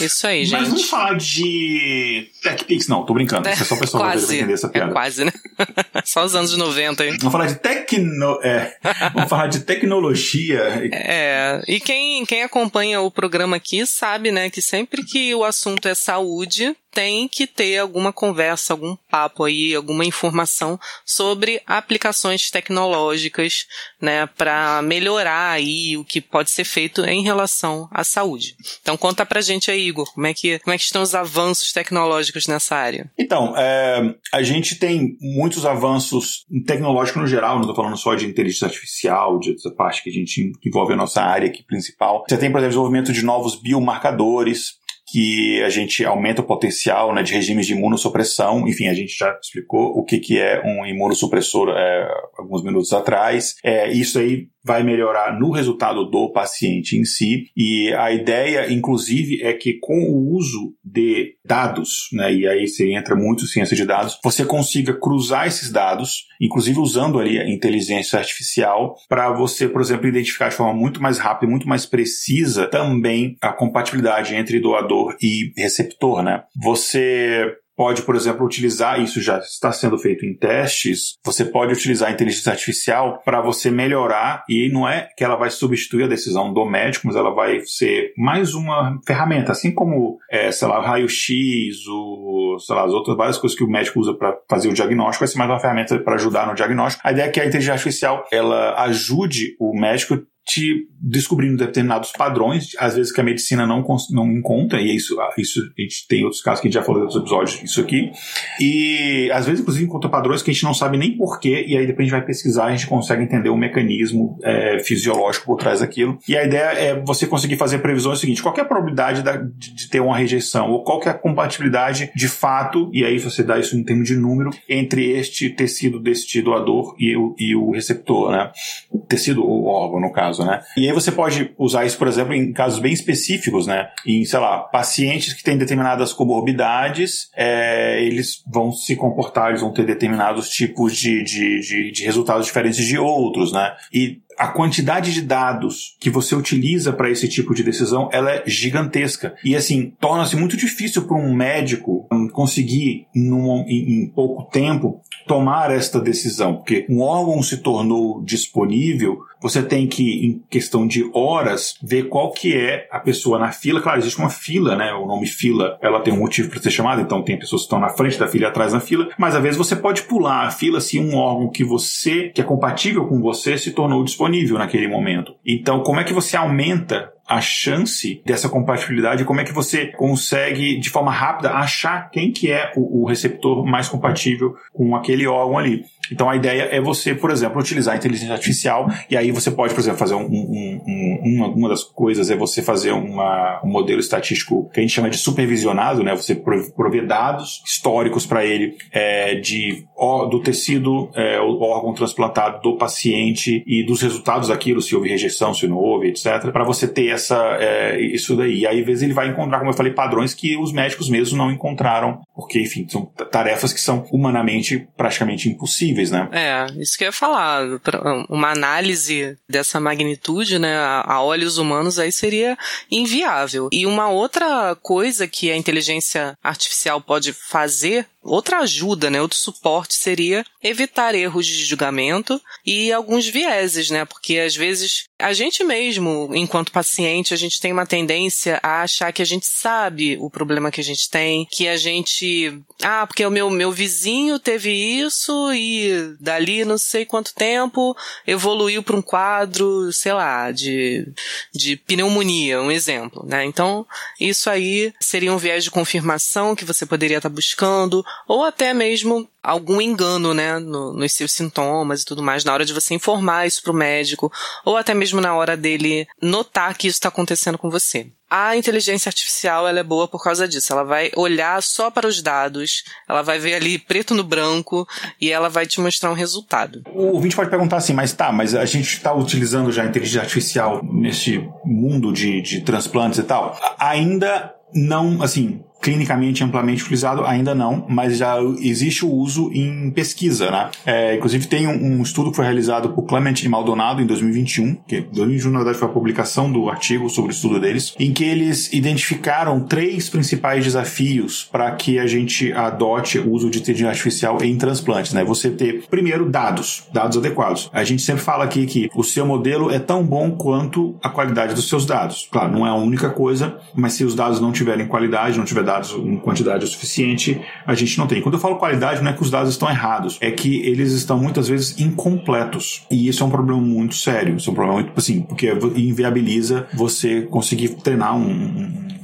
Isso aí, gente. Mas vamos falar de TechPix, não, tô brincando. É, é só o pessoal quase, entender essa piada. É quase, né? só os anos 90, hein? Vamos falar de tecno... É, vamos falar de tecnologia. É, e quem, quem acompanha o programa aqui sabe, né, que sempre que o assunto é saúde, tem que ter alguma conversa, algum papo aí, alguma informação sobre aplicações tecnológicas, né, para melhorar aí o que pode ser feito em relação à saúde. Então conta pra gente aí, Igor, como é que, como é que estão os avanços tecnológicos nessa área? Então, é, a gente tem muitos avanços tecnológicos no geral, não estou falando só de inteligência artificial, de essa parte que a gente envolve a nossa área aqui principal. Você tem, por exemplo, desenvolvimento de novos biomarcadores, que a gente aumenta o potencial né, de regimes de imunossupressão. Enfim, a gente já explicou o que, que é um imunossupressor é, alguns minutos atrás. É, isso aí vai melhorar no resultado do paciente em si. E a ideia, inclusive, é que com o uso de dados, né, e aí você entra muito ciência de dados, você consiga cruzar esses dados, inclusive usando ali a inteligência artificial, para você, por exemplo, identificar de forma muito mais rápida, muito mais precisa também a compatibilidade entre doador e receptor, né? Você pode, por exemplo, utilizar, isso já está sendo feito em testes, você pode utilizar a inteligência artificial para você melhorar, e não é que ela vai substituir a decisão do médico, mas ela vai ser mais uma ferramenta, assim como, é, sei lá, o raio-x, o, sei lá, as outras várias coisas que o médico usa para fazer o diagnóstico, vai ser mais uma ferramenta para ajudar no diagnóstico. A ideia é que a inteligência artificial, ela ajude o médico te descobrindo determinados padrões, às vezes que a medicina não, não encontra, e isso, isso a gente tem outros casos que a gente já falou em outros episódios, isso aqui. E às vezes, inclusive, encontra padrões que a gente não sabe nem porquê, e aí depois a gente vai pesquisar, a gente consegue entender o mecanismo é, fisiológico por trás daquilo. E a ideia é você conseguir fazer previsões seguinte: qual é a probabilidade da, de, de, ter uma rejeição, ou qual é a compatibilidade de fato, e aí você dá isso em termos de número, entre este tecido deste doador e o, e o receptor, né? Tecido ou órgão, no caso caso, né? E aí você pode usar isso, por exemplo, em casos bem específicos, né? Em, sei lá, pacientes que têm determinadas comorbidades, é, eles vão se comportar, eles vão ter determinados tipos de, de, de, de resultados diferentes de outros, né? E a quantidade de dados que você utiliza para esse tipo de decisão ela é gigantesca e assim torna-se muito difícil para um médico conseguir num, em, em, pouco tempo tomar esta decisão porque um órgão se tornou disponível você tem que em questão de horas ver qual que é a pessoa na fila claro existe uma fila né o nome fila ela tem um motivo para ser chamada então tem pessoas que estão na frente da fila e atrás da fila mas às vezes você pode pular a fila se um órgão que você que é compatível com você se tornou disponível disponível naquele momento. Então, como é que você aumenta a chance dessa compatibilidade, como é que você consegue, de forma rápida, achar quem que é o, o receptor mais compatível com aquele órgão ali. Então a ideia é você, por exemplo, utilizar a inteligência artificial e aí você pode, por exemplo, fazer um, um, um, uma, uma das coisas é você fazer uma, um modelo estatístico que a gente chama de supervisionado, né? Você prover dados históricos para ele é, de do tecido, é, o órgão transplantado do paciente e dos resultados daquilo, se houve rejeição, se não houve, etc. Para você ter essa é, isso daí. E aí às vezes ele vai encontrar, como eu falei, padrões que os médicos mesmos não encontraram, porque enfim são tarefas que são humanamente praticamente impossíveis possíveis, né? É, isso que eu ia falar. Uma análise dessa magnitude, né, a olhos humanos aí seria inviável. E uma outra coisa que a inteligência artificial pode fazer outra ajuda, né, outro suporte seria evitar erros de julgamento e alguns vieses, né? Porque às vezes a gente mesmo, enquanto paciente, a gente tem uma tendência a achar que a gente sabe o problema que a gente tem, que a gente, ah, porque o meu meu vizinho teve isso e dali não sei quanto tempo evoluiu para um quadro, sei lá, de de pneumonia, um exemplo, né? Então, isso aí seria um viés de confirmação que você poderia estar buscando ou até mesmo algum engano, né, no, nos seus sintomas e tudo mais, na hora de você informar isso pro médico, ou até mesmo na hora dele notar que isso está acontecendo com você. A inteligência artificial ela é boa por causa disso. Ela vai olhar só para os dados, ela vai ver ali preto no branco e ela vai te mostrar um resultado. O ouvinte pode perguntar assim, mas tá, mas a gente está utilizando já a inteligência artificial nesse mundo de, de transplantes e tal. Ainda não, assim, clinicamente amplamente utilizado ainda não, mas já existe o uso em pesquisa, né? É, inclusive tem um, um, estudo que foi realizado por Clement e Maldonado em 2021, que 2021 na verdade foi a publicação do artigo sobre o estudo deles, em que eles identificaram três principais desafios para que a gente adote o uso de inteligência artificial em transplantes, né? Você ter primeiro dados, dados adequados. A gente sempre fala aqui que o seu modelo é tão bom quanto a qualidade dos seus dados. Claro, não é a única coisa, mas se os dados não tiverem qualidade, não tiver dados dados em quantidade suficiente, a gente não tem. Quando eu falo qualidade, não é que os dados estão errados, é que eles estão muitas vezes incompletos. E isso é um problema muito sério. Isso é um problema muito, assim, porque inviabiliza você conseguir treinar um,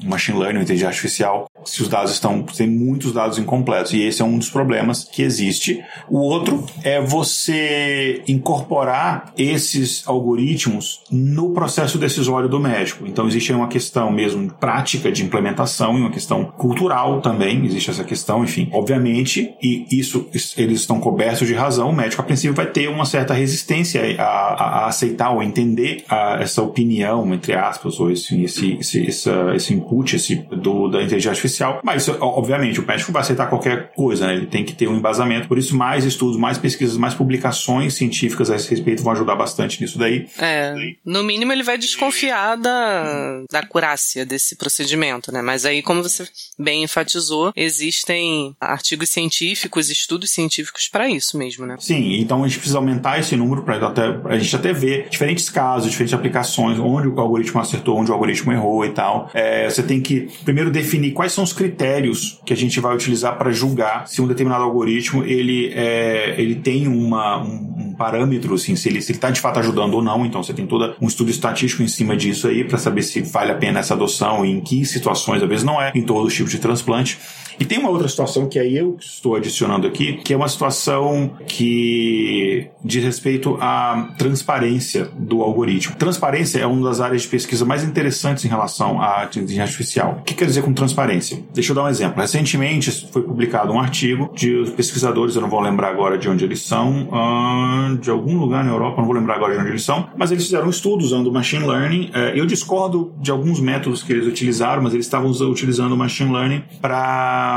um machine learning, uma inteligência artificial, se os dados estão, tem muitos dados incompletos. E esse é um dos problemas que existe. O outro é você incorporar esses algoritmos no processo decisório do médico. Então existe uma questão mesmo prática de implementação e uma questão cultural também, existe essa questão, enfim. Obviamente, e isso eles estão cobertos de razão, o médico a princípio vai ter uma certa resistência a, a, a aceitar ou entender a, essa opinião, entre aspas, ou esse, esse, esse, esse, input esse, do, da inteligência artificial, mas obviamente o médico vai aceitar qualquer coisa, né? ele tem que ter um embasamento, por isso mais estudos, mais pesquisas, mais publicações científicas a esse respeito vão ajudar bastante nisso daí. É, no mínimo ele vai desconfiar da, da acurácia desse procedimento, né? Mas aí, como você bem enfatizou, existem artigos científicos, estudos científicos para isso mesmo, né? Sim, então a gente precisa aumentar esse número para até, a gente até ver diferentes casos, diferentes aplicações, onde o algoritmo acertou, onde o algoritmo errou e tal. É, você tem que primeiro definir quais são os critérios que a gente vai utilizar para julgar se um determinado algoritmo ele, é, ele tem uma, um, um parâmetro, assim, se ele está de fato ajudando ou não. Então você tem todo um estudo estatístico em cima disso aí para saber se vale a pena essa adoção e em que situações, às vezes não é, em todos os tipos de transplante. E tem uma outra situação que aí eu estou adicionando aqui, que é uma situação que diz respeito à transparência do algoritmo. Transparência é uma das áreas de pesquisa mais interessantes em relação à inteligência artificial. O que quer dizer com transparência? Deixa eu dar um exemplo. Recentemente foi publicado um artigo de pesquisadores, eu não vou lembrar agora de onde eles são, de algum lugar na Europa, não vou lembrar agora de onde eles são, mas eles fizeram um estudo usando machine learning. Uh, eu discordo de alguns métodos que eles utilizaram, mas eles estavam utilizando machine learning para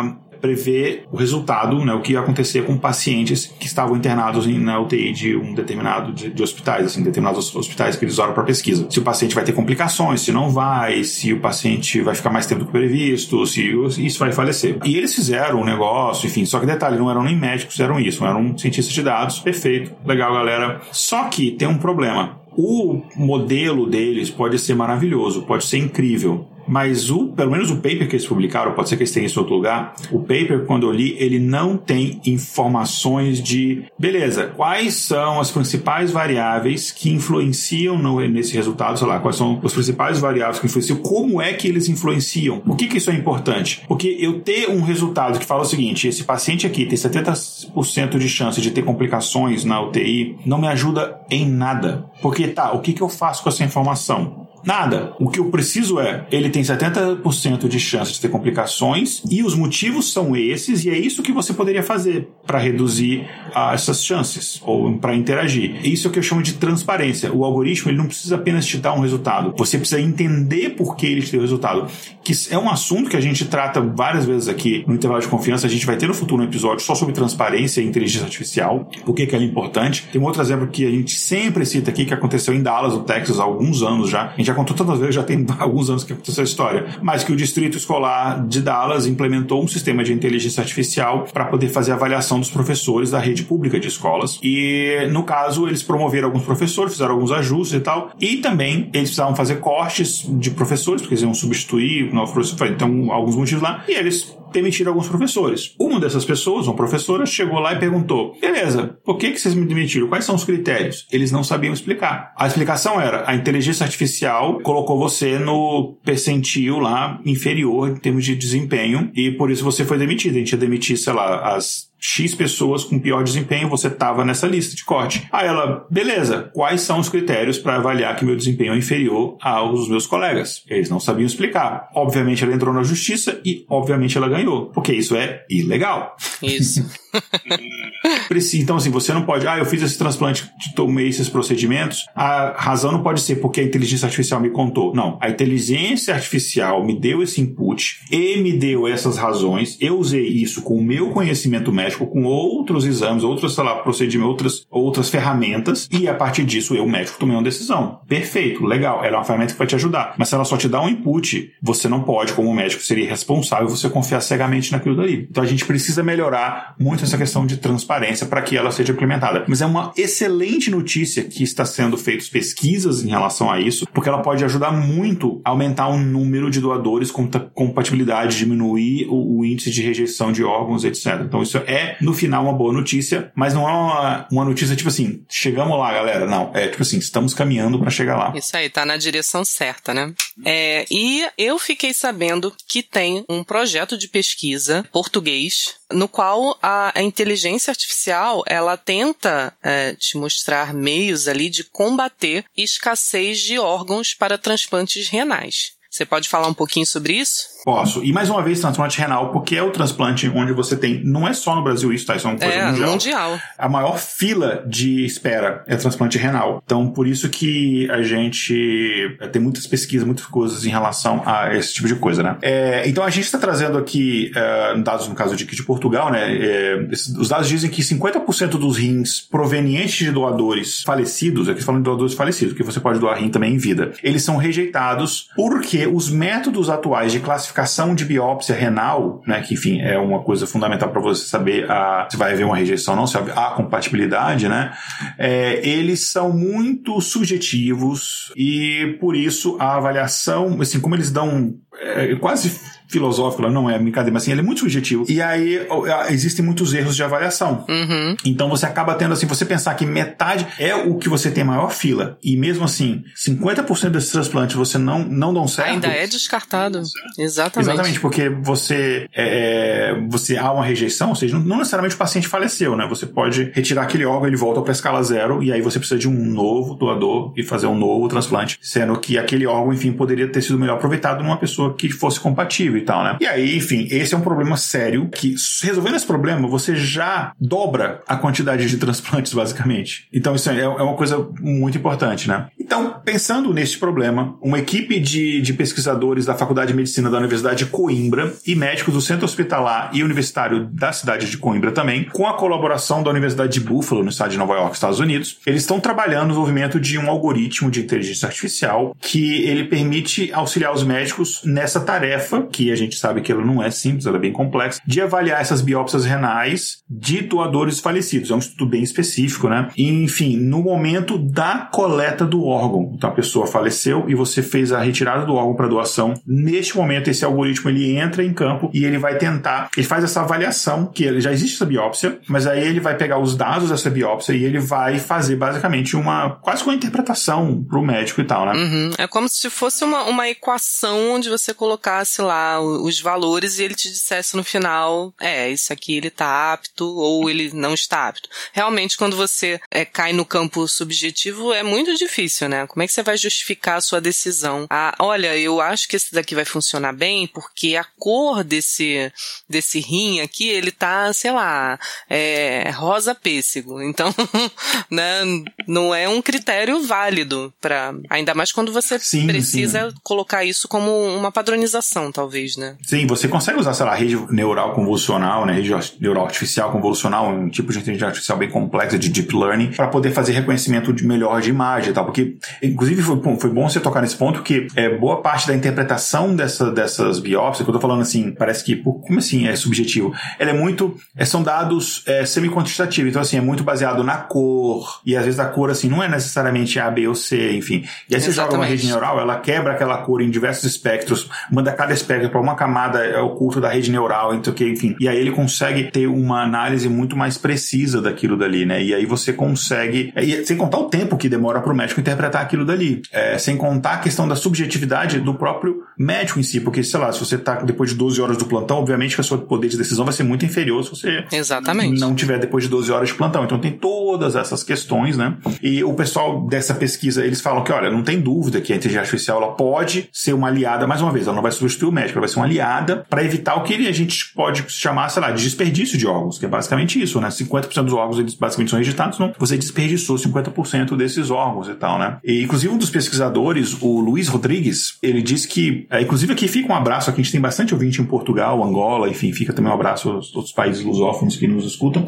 prever o resultado, né, o que ia acontecer com pacientes que estavam internados em, na UTI de um determinado de, de hospitais, assim, determinados hospitais que eles usaram para pesquisa. Se o paciente vai ter complicações, se não vai, se o paciente vai ficar mais tempo do que previsto, se isso vai falecer. E eles fizeram um negócio, enfim, só que detalhe, não eram nem médicos, fizeram isso, eram cientistas de dados, perfeito, legal, galera. Só que tem um problema. O modelo deles pode ser maravilhoso, pode ser incrível, mas o, pelo menos o paper que eles publicaram, pode ser que isso em outro lugar, o paper, quando eu li, ele não tem informações de, beleza, quais são as principais variáveis que influenciam no, nesse resultado, sei lá, quais são os principais variáveis que influenciam, como é que eles influenciam. Por que, que isso é importante? Porque eu ter um resultado que fala o seguinte, esse paciente aqui tem 70% de chance de ter complicações na UTI, não me ajuda em nada. Porque tá, o que, que eu faço com essa informação? Nada. O que eu preciso é, ele tem 70% de chance de ter complicações e os motivos são esses e é isso que você poderia fazer para reduzir ah, essas chances ou para interagir. Isso é o que eu chamo de transparência. O algoritmo ele não precisa apenas te dar um resultado. Você precisa entender por que ele te deu o resultado. Que é um assunto que a gente trata várias vezes aqui no intervalo de confiança. A gente vai ter no futuro um episódio só sobre transparência e inteligência artificial. Por que, que ela é importante? Tem um outro exemplo que a gente sempre cita aqui que aconteceu em Dallas, no Texas, há alguns anos já. A gente já contou tantas vezes, já tem alguns anos que aconteceu essa história, mas que o Distrito Escolar de Dallas implementou um sistema de inteligência artificial para poder fazer avaliação dos professores da rede pública de escolas. E, no caso, eles promoveram alguns professores, fizeram alguns ajustes e tal, e também eles precisavam fazer cortes de professores, porque eles iam substituir, não, então, alguns motivos lá, e eles demitiram alguns professores. Uma dessas pessoas, uma professora, chegou lá e perguntou: beleza, por que, que vocês me demitiram? Quais são os critérios? Eles não sabiam explicar. A explicação era: a inteligência artificial colocou você no percentil lá inferior em termos de desempenho e por isso você foi demitido. A gente ia demitir, sei lá, as X pessoas com pior desempenho, você estava nessa lista de corte. Aí ela, beleza, quais são os critérios para avaliar que meu desempenho é inferior aos dos meus colegas? Eles não sabiam explicar. Obviamente ela entrou na justiça e obviamente ela ganhou, porque isso é ilegal. Isso. então, assim, você não pode, ah, eu fiz esse transplante, tomei esses procedimentos. A razão não pode ser porque a inteligência artificial me contou. Não, a inteligência artificial me deu esse input e me deu essas razões. Eu usei isso com o meu conhecimento médico médico com outros exames, outros, sei lá, procedimentos, outras, outras ferramentas, e a partir disso eu, médico, tomei uma decisão. Perfeito, legal, ela é uma ferramenta que vai te ajudar. Mas se ela só te dá um input, você não pode, como médico, seria responsável você confiar cegamente naquilo dali. Então a gente precisa melhorar muito essa questão de transparência para que ela seja implementada. Mas é uma excelente notícia que está sendo feitas pesquisas em relação a isso, porque ela pode ajudar muito a aumentar o número de doadores com compatibilidade, diminuir o, o índice de rejeição de órgãos, etc. Então isso é, no final, uma boa notícia, mas não é uma, uma notícia tipo assim, chegamos lá, galera. Não, é tipo assim, estamos caminhando para chegar lá. Isso aí, tá na direção certa, né? É, e eu fiquei sabendo que tem um projeto de pesquisa português no qual a, a inteligência artificial ela tenta é, te mostrar meios ali de combater escassez de órgãos para transplantes renais. Você pode falar um pouquinho sobre isso? Posso. E mais uma vez, transplante renal, porque é o transplante onde você tem, não é só no Brasil isso, tá? Isso é uma coisa é, mundial. mundial. A maior fila de espera é transplante renal. Então, por isso que a gente tem muitas pesquisas, muitas coisas em relação a esse tipo de coisa, né? É, então, a gente está trazendo aqui é, dados, no caso de, de Portugal, né? É, os dados dizem que 50% dos rins provenientes de doadores falecidos, aqui falando de doadores falecidos, que você pode doar rim também em vida, eles são rejeitados porque os métodos atuais de classificação classificação de biópsia renal, né, que enfim é uma coisa fundamental para você saber a, se vai haver uma rejeição ou não, se há compatibilidade, né, é, eles são muito subjetivos e por isso a avaliação, assim, como eles dão é, quase filosófico, não é brincadeira, mas assim, ele é muito subjetivo. E aí existem muitos erros de avaliação. Uhum. Então você acaba tendo assim, você pensar que metade é o que você tem maior fila, e mesmo assim, 50% desses transplantes você não, não dão certo. Ainda é descartado. Exatamente. Exatamente, porque você, é, é, você há uma rejeição, ou seja, não necessariamente o paciente faleceu, né? Você pode retirar aquele órgão, ele volta para a escala zero, e aí você precisa de um novo doador e fazer um novo transplante, sendo que aquele órgão, enfim, poderia ter sido melhor aproveitado numa pessoa que fosse compatível e tal, né? E aí, enfim, esse é um problema sério que, resolvendo esse problema, você já dobra a quantidade de transplantes, basicamente. Então, isso é, é uma coisa muito importante, né? Então, pensando neste problema, uma equipe de, de pesquisadores da Faculdade de Medicina da Universidade de Coimbra e médicos do Centro Hospitalar e Universitário da cidade de Coimbra também, com a colaboração da Universidade de Buffalo, no estado de Nova York, Estados Unidos, eles estão trabalhando no desenvolvimento de um algoritmo de inteligência artificial que ele permite auxiliar os médicos nessa tarefa que a gente sabe que ela não é simples, ela é bem complexa, de avaliar essas biópsias renais de doadores falecidos. É um estudo bem específico, né? E, enfim, no momento da coleta do órgão. Então a pessoa faleceu e você fez a retirada do órgão para doação. Neste momento, esse algoritmo ele entra em campo e ele vai tentar, ele faz essa avaliação, que ele, já existe essa biópsia, mas aí ele vai pegar os dados dessa biópsia e ele vai fazer basicamente uma, quase uma interpretação para o médico e tal, né? Uhum. É como se fosse uma, uma equação onde você colocasse lá os valores e ele te dissesse no final, é, isso aqui ele tá apto ou ele não está apto. Realmente, quando você é, cai no campo subjetivo, é muito difícil, né? Como é que você vai justificar a sua decisão? Ah, olha, eu acho que esse daqui vai funcionar bem porque a cor desse, desse rim aqui, ele tá, sei lá, é, rosa pêssego. Então, né, não é um critério válido para ainda mais quando você sim, precisa sim. colocar isso como uma padronização, talvez, né? Sim, você consegue usar, sei lá, rede neural convolucional, né, rede neural artificial convolucional, um tipo de inteligência artificial bem complexa de deep learning, para poder fazer reconhecimento de melhor de imagem e tal. Porque, inclusive, foi, foi bom você tocar nesse ponto que é, boa parte da interpretação dessa, dessas biópsias, que eu tô falando assim, parece que, como assim é subjetivo? Ela é muito, é, são dados é, semi-quantitativos, então assim, é muito baseado na cor, e às vezes a cor, assim, não é necessariamente A, B ou C, enfim. E aí você joga uma rede neural, ela quebra aquela cor em diversos espectros, manda cada espectro para uma camada é, oculta da rede neural, então que, enfim. E aí ele consegue ter uma análise muito mais precisa daquilo dali, né? E aí você consegue, e, sem contar o tempo que demora para o médico interpretar aquilo dali, é, sem contar a questão da subjetividade do próprio médico em si, porque sei lá, se você tá depois de 12 horas do plantão, obviamente que o seu poder de decisão vai ser muito inferior se você Exatamente. não tiver depois de 12 horas de plantão. Então tem todas essas questões, né? E o pessoal dessa pesquisa, eles falam que, olha, não tem dúvida que a inteligência artificial ela pode ser uma aliada, mais uma vez, ela não vai substituir o médico, ela vai ser uma aliada para evitar o que a gente pode chamar, sei lá, de desperdício de órgãos, que é basicamente isso, né? 50% dos órgãos eles basicamente são rejeitados, não, você desperdiçou 50% desses órgãos e tal, né? né? E, inclusive, um dos pesquisadores, o Luiz Rodrigues, ele diz que, é, inclusive aqui fica um abraço, aqui a gente tem bastante ouvinte em Portugal, Angola, enfim, fica também um abraço aos outros países lusófonos que nos escutam.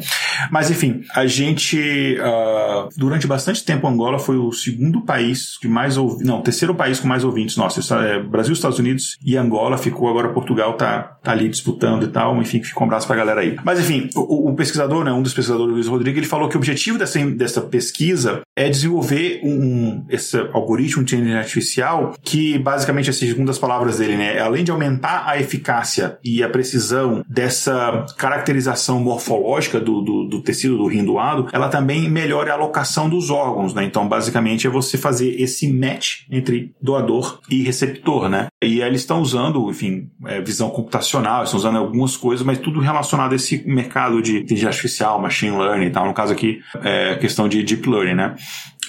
Mas, enfim, a gente, uh, durante bastante tempo, Angola foi o segundo país que mais ouvi, não, terceiro país com mais ouvintes. Nossa, é Brasil, Estados Unidos e Angola ficou, agora Portugal tá, tá ali disputando e tal, enfim, fica um abraço pra galera aí. Mas, enfim, o, o pesquisador, né, um dos pesquisadores, Luiz Rodrigues, ele falou que o objetivo dessa, dessa pesquisa é desenvolver um, esse algoritmo de inteligência artificial que, basicamente, assim, segundo as palavras dele, né, além de aumentar a eficácia e a precisão dessa caracterização morfológica do, do, do tecido do rim doado, ela também melhora a alocação dos órgãos, né? Então, basicamente, é você fazer esse match entre doador e receptor, né? E eles estão usando, enfim, é, visão computacional, estão usando algumas coisas, mas tudo relacionado a esse mercado de inteligência artificial, machine learning e tal. No caso aqui, é questão de deep learning, né?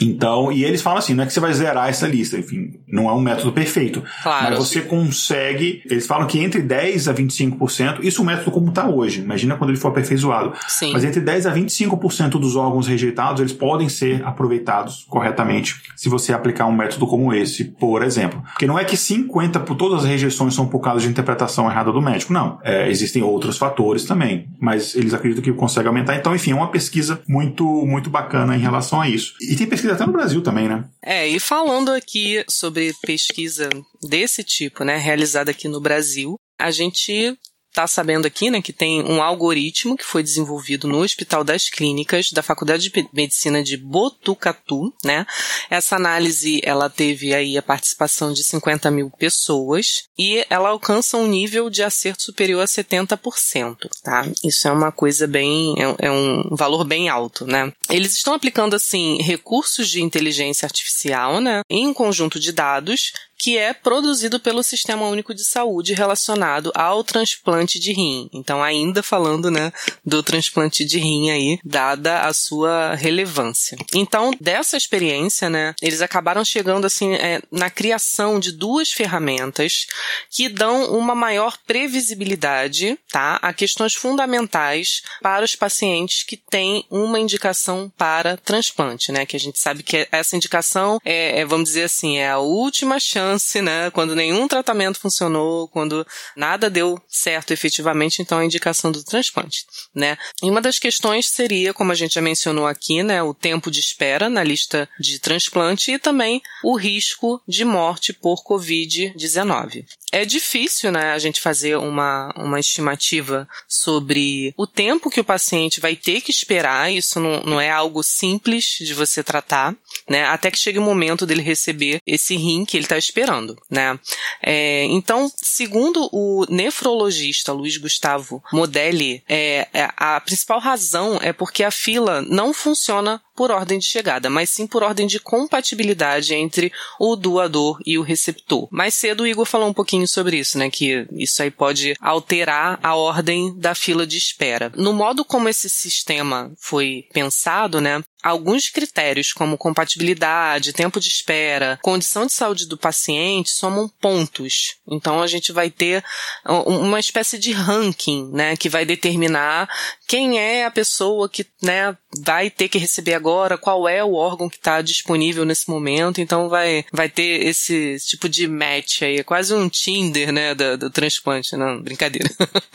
Então, e eles falam assim, não é que você vai zerar essa lista, enfim, não é um método perfeito. Claro. Mas você consegue, eles falam que entre 10 a 25%, isso é o método como está hoje, imagina quando ele for aperfeiçoado. Sim. Mas entre 10 a 25% dos órgãos rejeitados, eles podem ser aproveitados corretamente se você aplicar um método como esse, por exemplo. Porque não é que 50 por todas as rejeições são por causa de interpretação errada do médico, não. É, existem outros fatores também, mas eles acreditam que consegue aumentar. Então, enfim, é uma pesquisa muito, muito bacana em relação a isso. E tem pesquisa até no Brasil também, né? É, e falando aqui sobre pesquisa desse tipo, né, realizada aqui no Brasil, a gente está sabendo aqui, né, que tem um algoritmo que foi desenvolvido no Hospital das Clínicas da Faculdade de Medicina de Botucatu, né? Essa análise, ela teve aí a participação de 50 mil pessoas e ela alcança um nível de acerto superior a 70%, tá? Isso é uma coisa bem, é, é um valor bem alto, né? Eles estão aplicando, assim, recursos de inteligência artificial, né, em um conjunto de dados que é produzido pelo Sistema Único de Saúde relacionado ao transplante de rim. Então, ainda falando, né, do transplante de rim aí, dada a sua relevância. Então, dessa experiência, né, eles acabaram chegando assim é, na criação de duas ferramentas que dão uma maior previsibilidade, tá, a questões fundamentais para os pacientes que têm uma indicação para transplante, né, que a gente sabe que essa indicação é, é vamos dizer assim, é a última chance chance, né? Quando nenhum tratamento funcionou, quando nada deu certo efetivamente, então a indicação do transplante, né? E uma das questões seria, como a gente já mencionou aqui, né, o tempo de espera na lista de transplante e também o risco de morte por COVID-19. É difícil, né, a gente fazer uma, uma estimativa sobre o tempo que o paciente vai ter que esperar, isso não, não é algo simples de você tratar, né, até que chegue o momento dele receber esse rim que ele está esperando né? É, então, segundo o nefrologista Luiz Gustavo Modelli, é, é, a principal razão é porque a fila não funciona por ordem de chegada, mas sim por ordem de compatibilidade entre o doador e o receptor. Mais cedo o Igor falou um pouquinho sobre isso, né? Que isso aí pode alterar a ordem da fila de espera. No modo como esse sistema foi pensado, né? Alguns critérios, como compatibilidade, tempo de espera, condição de saúde do paciente, somam pontos. Então a gente vai ter uma espécie de ranking, né, que vai determinar quem é a pessoa que, né, vai ter que receber agora, qual é o órgão que está disponível nesse momento. Então vai, vai ter esse tipo de match aí, é quase um Tinder, né, do, do transplante, não, brincadeira.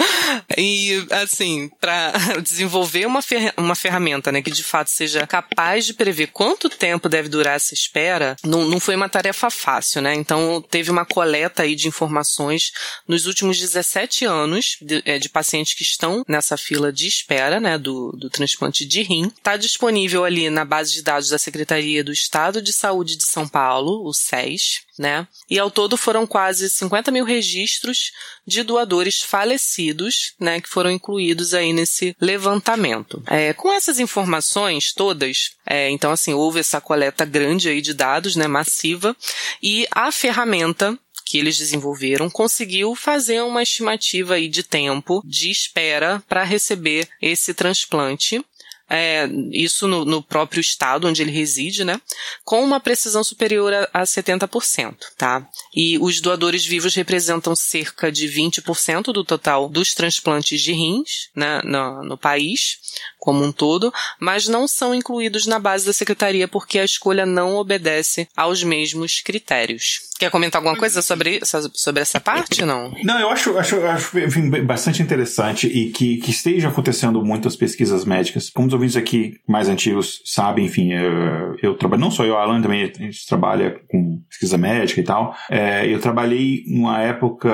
e assim, para desenvolver uma, fer uma ferramenta, né, que de fato seja capaz de prever quanto tempo deve durar essa espera, não, não foi uma tarefa fácil, né? Então teve uma coleta aí de informações nos últimos 17 anos de, é, de pacientes que estão nessa fila de espera, né, do, do transplante de rim. Está disponível ali na base de dados da Secretaria do Estado de Saúde de São Paulo, o SES, né? E ao todo foram quase 50 mil registros de doadores falecidos, né, que foram incluídos aí nesse levantamento. É, com essas informações todas, é, então assim, houve essa coleta grande aí de dados, né, massiva, e a ferramenta que eles desenvolveram conseguiu fazer uma estimativa aí de tempo de espera para receber esse transplante é, isso no, no, próprio estado onde ele reside, né? Com uma precisão superior a, a 70%, tá? E os doadores vivos representam cerca de 20% do total dos transplantes de rins, né, no, no país como um todo, mas não são incluídos na base da secretaria porque a escolha não obedece aos mesmos critérios. Quer comentar alguma coisa sobre, sobre essa parte, não? Não, eu acho, acho, acho enfim, bastante interessante e que, que esteja acontecendo muitas pesquisas médicas. Como os ouvintes aqui mais antigos sabem, enfim, eu, eu trabalho, não só eu, a Alan também, a gente trabalha com pesquisa médica e tal. É, eu trabalhei numa época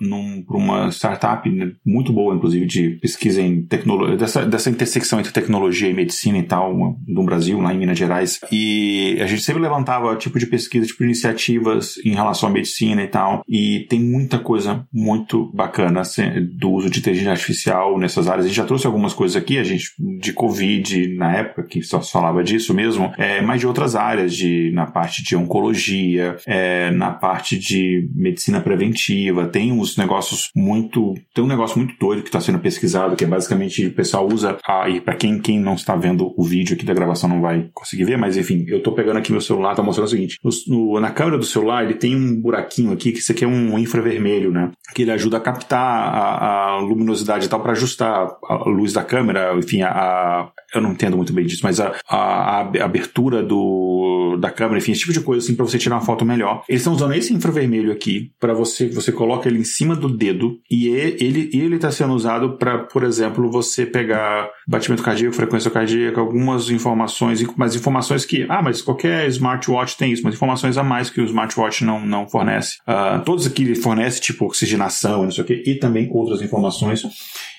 num, para uma startup né, muito boa, inclusive, de pesquisa em tecnologia, dessa, dessa intersecção entre tecnologia e medicina e tal, no Brasil, lá em Minas Gerais. E a gente sempre levantava tipo de pesquisa, tipo de iniciativas em relação à medicina e tal. E tem muita coisa muito bacana assim, do uso de inteligência artificial nessas áreas. A gente já trouxe algumas coisas aqui, a gente de Covid na época que só falava disso mesmo, é, mas de outras áreas, de na parte de oncologia, é, na parte de medicina preventiva, tem uns negócios muito, tem um negócio muito doido que está sendo pesquisado, que é basicamente o pessoal usa ah, e para quem, quem não está vendo o vídeo aqui da gravação não vai conseguir ver, mas enfim, eu estou pegando aqui meu celular, tá mostrando o seguinte: no, no, na câmera do celular ele tem um buraquinho aqui, que isso aqui é um infravermelho, né? Que ele ajuda a captar a, a luminosidade e tal para ajustar a luz da câmera, enfim, a, a, eu não entendo muito bem disso, mas a, a, abertura do, da câmera, enfim, esse tipo de coisa assim para você tirar uma foto melhor. Eles estão usando esse infravermelho aqui para você, você coloca ele em cima do dedo e ele ele está sendo usado para, por exemplo, você pegar batimento cardíaco, frequência cardíaca, algumas informações, mas informações que, ah, mas qualquer smartwatch tem isso, mas informações a mais que o smartwatch não, não fornece. Uh, todos aqui ele fornece, tipo oxigenação, não sei o quê, e também outras informações.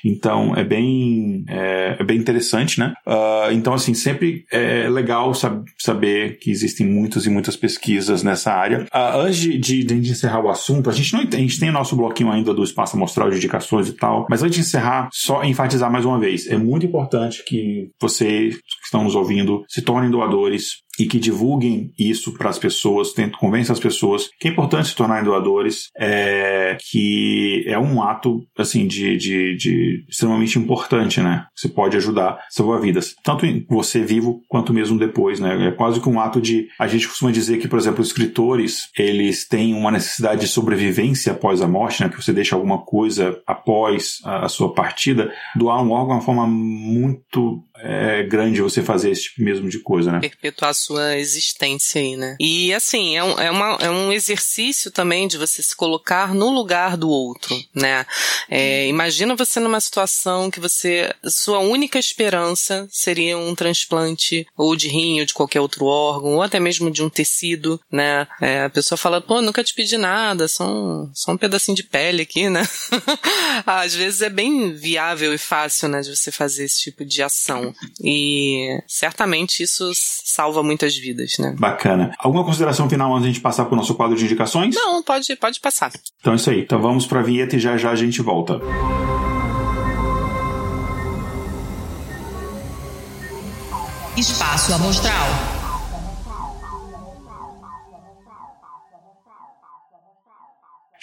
Então é bem, é, é bem interessante, né? Uh, então, assim, sempre é legal sab saber que existem muitas e muitas pesquisas nessa área. Uh, antes de, de, de, encerrar o assunto, a gente não a gente tem o nosso bloquinho ainda do espaço amostral de indicações e tal, mas antes de encerrar, só enfatizar mais uma vez, é muito importante que vocês que estão nos ouvindo se tornem doadores, e que divulguem isso para as pessoas, tentem convencer as pessoas que é importante se tornarem doadores, é, que é um ato assim de, de, de extremamente importante, né? Você pode ajudar a salvar vidas, tanto em você vivo quanto mesmo depois, né? É quase que um ato de a gente costuma dizer que, por exemplo, os escritores eles têm uma necessidade de sobrevivência após a morte, né? Que você deixa alguma coisa após a, a sua partida. Doar um órgão é uma forma muito é, grande você fazer esse tipo mesmo de coisa, né? Perpetuar sua existência aí, né? E assim, é um, é, uma, é um exercício também de você se colocar no lugar do outro, né? É, imagina você numa situação que você, sua única esperança seria um transplante ou de rim ou de qualquer outro órgão, ou até mesmo de um tecido, né? É, a pessoa fala, pô, nunca te pedi nada, só um, só um pedacinho de pele aqui, né? Às vezes é bem viável e fácil, né, de você fazer esse tipo de ação. E certamente isso salva muitas vidas, né? Bacana. Alguma consideração final antes de a gente passar para o nosso quadro de indicações? Não, pode, pode passar. Então é isso aí. Então vamos para a vinheta e já já a gente volta. Espaço Amostral.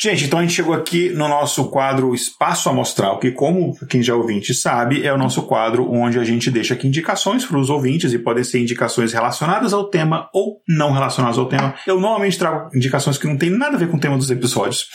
Gente, então a gente chegou aqui no nosso quadro Espaço Amostral, que, como quem já ouvinte sabe, é o nosso quadro onde a gente deixa aqui indicações para os ouvintes e podem ser indicações relacionadas ao tema ou não relacionadas ao tema. Eu normalmente trago indicações que não tem nada a ver com o tema dos episódios,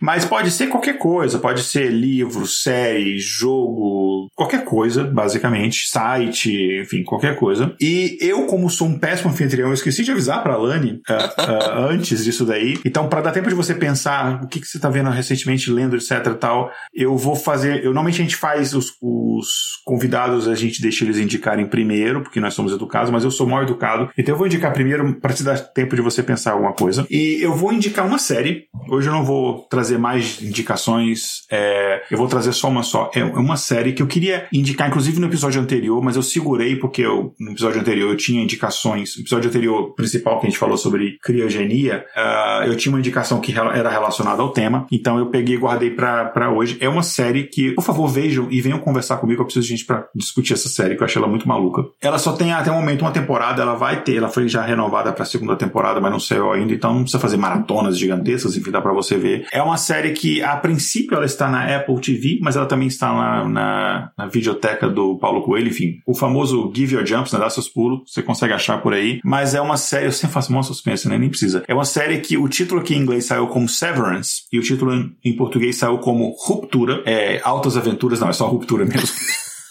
mas pode ser qualquer coisa, pode ser livro, série, jogo, qualquer coisa, basicamente, site, enfim, qualquer coisa. E eu, como sou um péssimo anfitrião, eu esqueci de avisar para a Lani uh, uh, antes disso daí. Então, para dar tempo de você pensar o que, que você está vendo recentemente, lendo, etc tal, eu vou fazer. Eu normalmente a gente faz os, os convidados, a gente deixa eles indicarem primeiro, porque nós somos educados, mas eu sou mal educado. Então eu vou indicar primeiro para te dar tempo de você pensar alguma coisa. E eu vou indicar uma série. Hoje eu não vou trazer mais indicações. É, eu vou trazer só uma só. É uma série que eu queria indicar, inclusive no episódio anterior, mas eu segurei porque eu, no episódio anterior eu tinha indicações. No episódio anterior principal que a gente falou sobre criogenia, uh, eu tinha uma indicação que era relacionada relacionado ao tema. Então eu peguei e guardei para hoje. É uma série que, por favor, vejam e venham conversar comigo. Eu preciso de gente para discutir essa série, que eu achei ela muito maluca. Ela só tem até o momento uma temporada, ela vai ter, ela foi já renovada para a segunda temporada, mas não saiu ainda, então não precisa fazer maratonas gigantescas, enfim, dá para você ver. É uma série que, a princípio, ela está na Apple TV, mas ela também está na, na, na videoteca do Paulo Coelho, enfim, o famoso Give Your Jumps, né, dá seus pulos, você consegue achar por aí, mas é uma série, eu sempre faço mó suspense, né, nem precisa. É uma série que o título aqui em inglês saiu como Severance e o título em português saiu como Ruptura, é Altas Aventuras, não, é só Ruptura mesmo.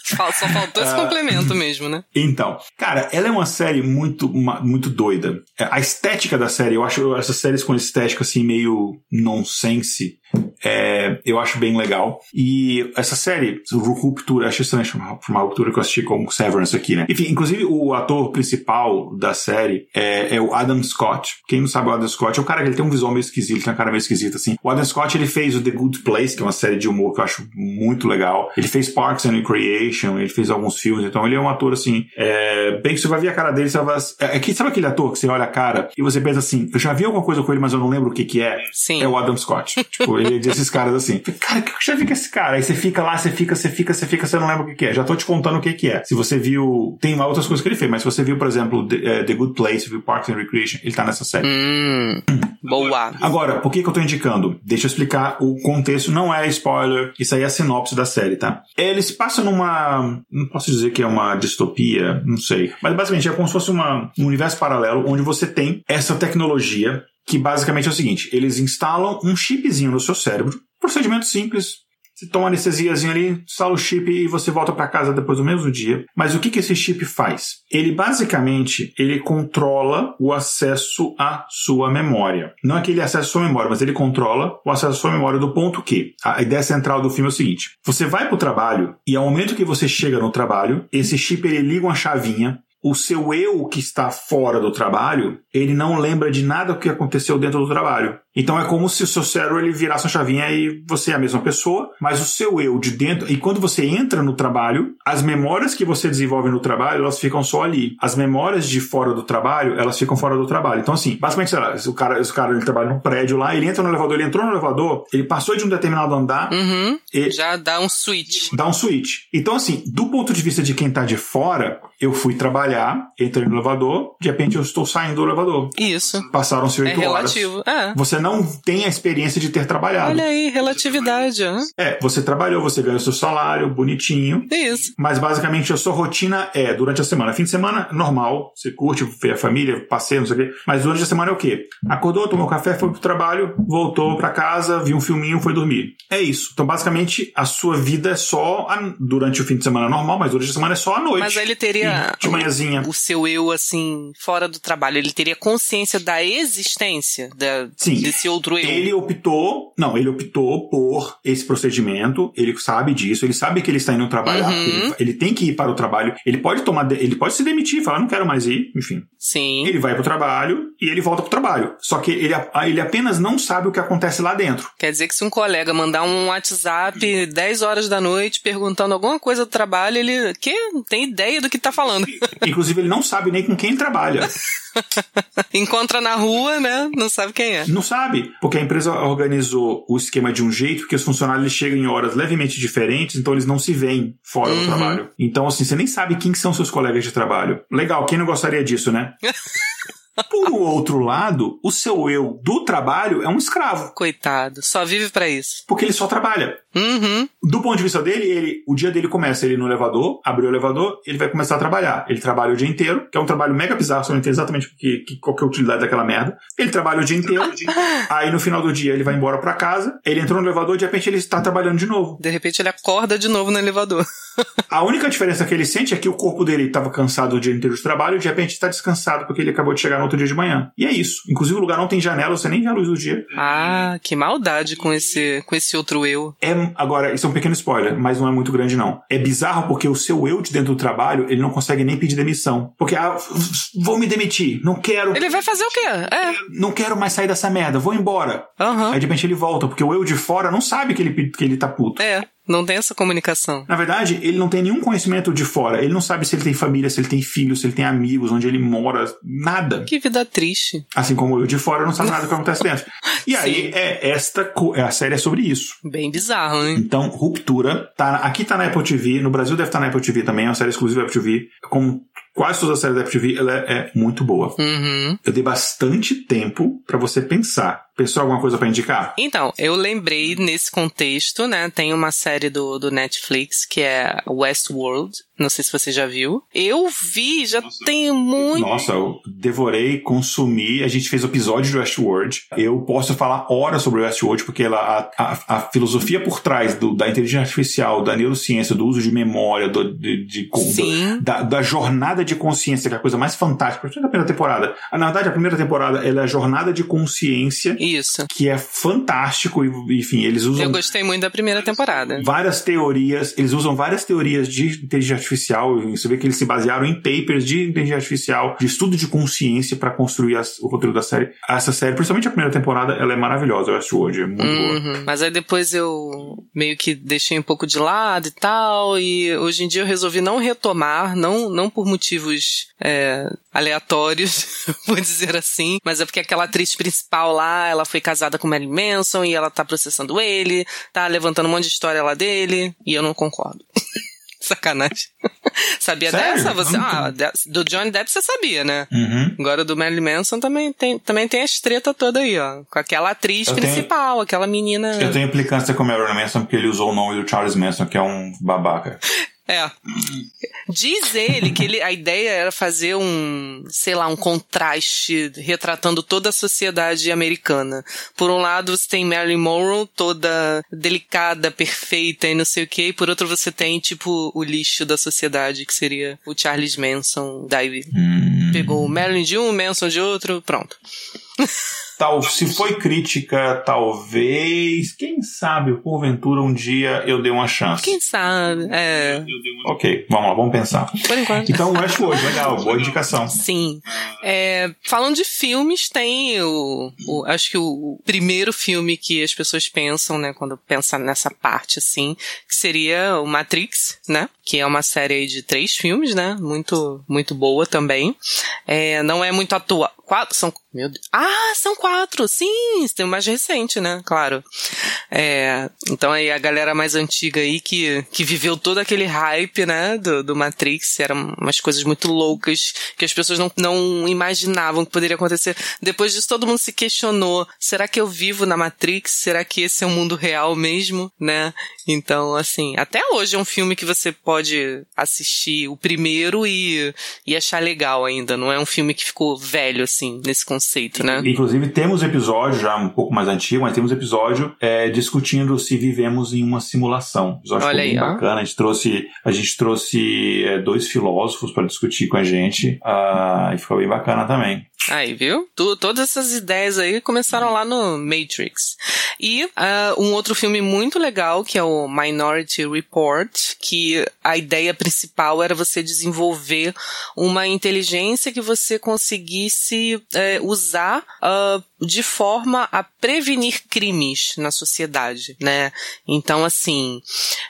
Só faltou esse uh, complemento mesmo, né? Então, cara, ela é uma série muito, uma, muito doida. A estética da série, eu acho essas séries com estética assim meio nonsense, é, eu acho bem legal. E essa série, Ruptura, acho estranho chamar, uma Ruptura que eu assisti como Severance aqui, né? Enfim, inclusive o ator principal da série é, é, o Adam Scott. Quem não sabe o Adam Scott é o cara que ele tem um visual meio esquisito, tem uma cara meio esquisita assim. O Adam Scott ele fez o The Good Place, que é uma série de humor que eu acho muito legal. Ele fez Parks and Recreation, ele fez alguns filmes, então ele é um ator assim, é, bem que você vai ver a cara dele, você vai, é, que, sabe aquele ator que você olha a cara e você pensa assim, eu já vi alguma coisa com ele, mas eu não lembro o que que é? Sim. É o Adam Scott. tipo, desses caras assim. Cara, que já vi com esse cara? Aí você fica lá, você fica, você fica, você fica, você não lembra o que, é. Já tô te contando o que, que é. Se você viu. Tem outras coisas que ele fez, mas se você viu, por exemplo, The, uh, The Good Place, viu Parks and Recreation, ele tá nessa série. Hum, boa. Agora, por que, que eu tô indicando? Deixa eu explicar o contexto, não é spoiler, isso aí é a sinopse da série, tá? Eles passam numa. Não posso dizer que é uma distopia, não sei. Mas basicamente é como se fosse uma, um universo paralelo onde você tem essa tecnologia que basicamente é o seguinte: eles instalam um chipzinho no seu cérebro, procedimento simples. Você toma anestesiazinha ali, instala o chip e você volta para casa depois do mesmo dia. Mas o que, que esse chip faz? Ele basicamente ele controla o acesso à sua memória. Não aquele acesso à sua memória, mas ele controla o acesso à sua memória do ponto que a ideia central do filme é o seguinte: você vai para o trabalho e ao momento que você chega no trabalho, esse chip ele liga uma chavinha o seu eu que está fora do trabalho, ele não lembra de nada que aconteceu dentro do trabalho. Então é como se o seu cérebro ele virasse uma chavinha e você é a mesma pessoa, mas o seu eu de dentro, e quando você entra no trabalho, as memórias que você desenvolve no trabalho, elas ficam só ali. As memórias de fora do trabalho, elas ficam fora do trabalho. Então assim, basicamente, sei lá, o cara, o cara ele trabalha num prédio lá, ele entra no elevador, ele entrou no elevador, ele passou de um determinado andar, uhum, e já dá um switch. Dá um switch. Então assim, do ponto de vista de quem tá de fora, eu fui trabalhar, entrei no elevador, de repente eu estou saindo do elevador. Isso. Passaram-se oito é horas. relativo. É. Você não tem a experiência de ter trabalhado. Olha aí, relatividade. Hein? É, você trabalhou, você ganhou seu salário, bonitinho. Isso. Mas basicamente a sua rotina é durante a semana. Fim de semana, normal. Você curte ver a família, passeio, não sei o quê. Mas durante a semana é o quê? Acordou, tomou café, foi pro trabalho, voltou para casa, viu um filminho, foi dormir. É isso. Então basicamente a sua vida é só a... durante o fim de semana normal, mas durante a semana é só a noite. Mas ele teria de manhãzinha. O, o seu eu assim fora do trabalho, ele teria consciência da existência da, Sim. Desse outro eu. Ele optou, não, ele optou por esse procedimento, ele sabe disso, ele sabe que ele está indo trabalhar, Uhum. ele, ele tem que ir para o trabalho, ele pode tomar, ele pode se demitir, falar, não quero mais ir, enfim. Sim. Ele vai para o trabalho e ele volta para o trabalho. Só que ele, ele apenas não sabe o que acontece lá dentro. Quer dizer que se um colega mandar um WhatsApp 10 horas da noite perguntando alguma coisa do trabalho, ele que não tem ideia do que tá falando. Inclusive, ele não sabe nem com quem ele trabalha. Encontra na rua, né? Não sabe quem é. Não sabe, porque a empresa organizou o esquema de um jeito que os funcionários eles chegam em horas levemente diferentes, então eles não se veem fora do Uhum. trabalho. Então, assim, você nem sabe quem que são seus colegas de trabalho. Legal, quem não gostaria disso, né? Por outro lado, o seu eu do trabalho é um escravo, Coitado, só vive pra isso. porque ele só trabalha. Uhum. Do ponto de vista dele, ele, o dia dele começa ele no elevador, abriu o elevador, ele vai começar a trabalhar. Ele trabalha o dia inteiro, que é um trabalho mega bizarro, você não entende exatamente que, que, qual que é a utilidade daquela merda. Ele trabalha o dia inteiro, aí no final do dia ele vai embora pra casa, ele entrou no elevador, de repente ele está trabalhando de novo. De repente ele acorda de novo no elevador. A única diferença que ele sente é que o corpo dele estava cansado o dia inteiro de trabalho e de repente está descansado porque ele acabou de chegar no outro dia de manhã. E é isso. Inclusive o lugar não tem janela, você nem vê a luz do dia. Ah, que maldade com esse, com esse outro eu. É, agora, isso é um pequeno spoiler, mas não é muito grande não. É bizarro porque o seu eu de dentro do trabalho, ele não consegue nem pedir demissão. Porque, ah, vou me demitir, não quero, Ele vai fazer o quê? É. não quero mais sair dessa merda, vou embora. Aham. Aí de repente ele volta, porque o eu de fora não sabe que ele, que ele tá puto. É. Não tem essa comunicação. Na verdade, ele não tem nenhum conhecimento de fora. Ele não sabe se ele tem família, se ele tem filhos, se ele tem amigos, onde ele mora, nada. Que vida triste. Assim como eu de fora não sabe nada do que acontece dentro. E aí, é esta é a série é sobre isso. Bem bizarro, hein? Então, Ruptura, tá, aqui tá na Apple TV, no Brasil deve estar tá na Apple TV também, é uma série exclusiva da Apple TV, como quase todas as séries da Apple TV, ela é, é muito boa. Uhum. Eu dei bastante tempo para você pensar. Pensou alguma coisa para indicar? Então, eu lembrei nesse contexto, né? Tem uma série do, do Netflix que é Westworld. Não sei se você já viu. Eu vi, já Nossa. tem muito. Nossa, eu devorei, consumi. A gente fez o episódio de Westworld. Eu posso falar horas sobre Westworld, porque ela, a, a, a filosofia por trás do, da inteligência artificial, da neurociência, do uso de memória, do, de, de, do, da, da, jornada de consciência, que é a coisa mais fantástica, principalmente a primeira temporada. Na verdade, a primeira temporada ela é a jornada de consciência. Isso. Que é fantástico. E, enfim, eles usam. Eu gostei muito da primeira temporada. Várias teorias. Eles usam várias teorias de inteligência artificial. Você vê que eles se basearam em papers de inteligência artificial, de estudo de consciência para construir as, o roteiro da série. Essa série, principalmente a primeira temporada, ela é maravilhosa. Eu acho hoje é muito uhum. boa. Mas aí depois eu meio que deixei um pouco de lado e tal. E hoje em dia eu resolvi não retomar, não, não por motivos é, aleatórios, vou dizer assim, mas é porque aquela atriz principal lá, ela foi casada com Marilyn Manson e ela tá processando ele, tá levantando um monte de história lá dele, e eu não concordo. Sacanagem. sabia Sério? dessa? Você, ah, do Johnny Depp você sabia, né? Uhum. Agora do Marilyn Manson também tem, também tem a estreta toda aí, ó. Com aquela atriz eu principal, tenho, aquela menina. Eu tenho implicância com o Marilyn Manson porque ele usou o nome do Charles Manson, que é um babaca. É. Diz ele que ele, a ideia era fazer um, sei lá, um contraste retratando toda a sociedade americana. Por um lado você tem Marilyn Monroe, toda delicada, perfeita e não sei o que, e por outro você tem, tipo, o lixo da sociedade, que seria o Charles Manson. Daí hum. pegou o Marilyn de um, Manson de outro, pronto. Tal, se foi crítica, talvez, quem sabe, porventura um dia eu dei uma chance. Quem sabe, é. Ok, vamos lá, vamos pensar. Por enquanto. Então, Westworld, legal, boa indicação. Sim. É, falando de filmes, tem o, o, acho que o primeiro filme que as pessoas pensam, né, quando pensam nessa parte, assim, que seria o Matrix, né, que é uma série de três filmes, né, muito, muito boa também. É, não é muito atual, quatro, são, meu Deus, ah, são quatro, sim, tem o mais recente, né? Claro. É, então aí a galera mais antiga aí que, que viveu todo aquele hype, né, do, do Matrix, eram umas coisas muito loucas que as pessoas não, não imaginavam que poderia acontecer. Depois disso todo mundo se questionou, será que eu vivo na Matrix? Será que esse é o um mundo real mesmo, né? Então, assim, até hoje é um filme que você pode assistir o primeiro e, e achar legal ainda, não é um filme que ficou velho, assim, nesse conceito, né? Inclusive, temos episódio já um pouco mais antigo, mas temos episódio é, discutindo se vivemos em uma simulação. Episódio Olha aí, bem ó. bacana. A gente trouxe, a gente trouxe é, dois filósofos para discutir com a gente uh, e ficou bem bacana também. Aí, viu? Tu, todas essas ideias aí começaram lá no Matrix. E uh, um outro filme muito legal, que é o Minority Report, que a ideia principal era você desenvolver uma inteligência que você conseguisse uh, usar uh, de forma a prevenir crimes na sociedade, né? Então, assim,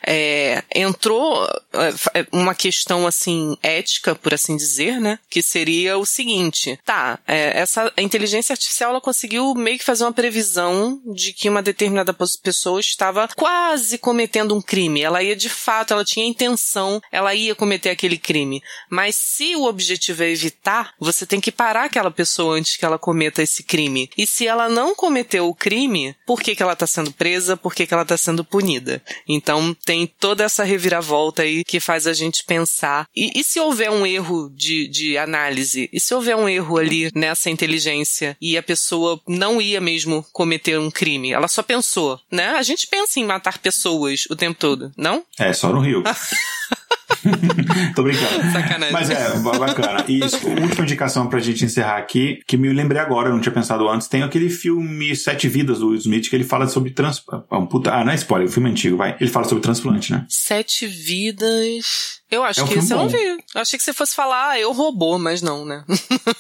é, entrou é, uma questão, assim, ética, por assim dizer, né? Que seria o seguinte, tá, é, essa inteligência artificial, ela conseguiu meio que fazer uma previsão de que uma determinada pessoa estava quase cometendo um crime. Ela ia, de fato, ela tinha intenção, ela ia cometer aquele crime. Mas se o objetivo é evitar, você tem que parar aquela pessoa antes que ela cometa esse crime. E se ela não cometeu o crime, por que, que ela está sendo presa? Por que, que ela está sendo punida? Então tem toda essa reviravolta aí que faz a gente pensar. E, e se houver um erro de, de análise? E se houver um erro ali nessa inteligência e a pessoa não ia mesmo cometer um crime? Ela só pensou, né? A gente pensa em matar pessoas o tempo todo, não? É, só no Rio. Tô brincando. Sacanagem. Mas é, bacana. E isso, última indicação pra gente encerrar aqui, que me lembrei agora, eu não tinha pensado antes, tem aquele filme Sete Vidas do Will Smith, que ele fala sobre trans... Ah, não é spoiler, o filme é antigo, vai. Ele fala sobre transplante, né? Sete Vidas... Eu acho É um que filme esse eu não bom. vi. Eu achei que você fosse falar, ah, eu robô, mas não, né?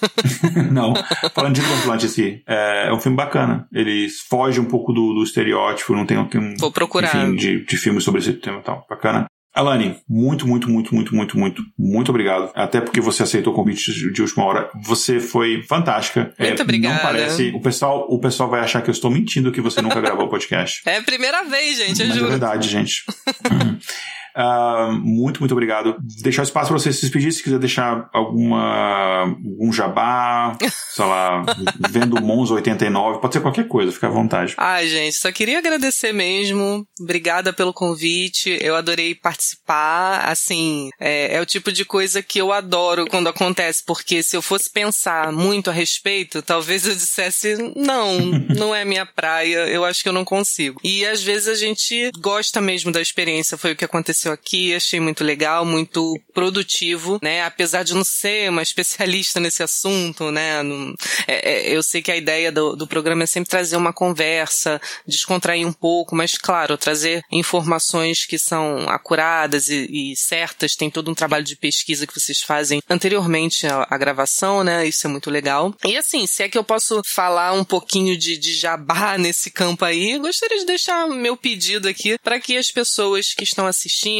não, falando de transplante esse, é, é um filme bacana. Ele foge um pouco do, do estereótipo, não tem um, Vou procurar. enfim, de, de filmes sobre esse tema e tal. Bacana. Alane, muito, muito, muito, muito, muito, muito, muito obrigado. Até porque você aceitou o convite de última hora. Você foi fantástica. Muito É, obrigada. Não parece. O pessoal, o pessoal vai achar que eu estou mentindo que você nunca gravou o podcast. É a primeira vez, gente, eu Mas é juro. verdade, gente. Ah, muito, muito obrigado. Deixar espaço para você se despedir. Se quiser deixar alguma algum jabá, sei lá, vendo Monza 89, pode ser qualquer coisa, fica à vontade. Ai, gente, só queria agradecer mesmo. Obrigada pelo convite. Eu adorei participar. Assim, é, é o tipo de coisa que eu adoro quando acontece, porque se eu fosse pensar muito a respeito, talvez eu dissesse, não, não é minha praia, eu acho que eu não consigo. E às vezes a gente gosta mesmo da experiência, foi o que aconteceu aqui, achei muito legal, muito produtivo, né? Apesar de não ser uma especialista nesse assunto, né? Não- é- é- eu sei que a ideia do, do programa é sempre trazer uma conversa, descontrair um pouco, mas claro, trazer informações que são acuradas e, e certas. Tem todo um trabalho de pesquisa que vocês fazem anteriormente à, à gravação, né? Isso é muito legal. E assim, se é que eu posso falar um pouquinho de, de jabá nesse campo aí, gostaria de deixar meu pedido aqui para que as pessoas que estão assistindo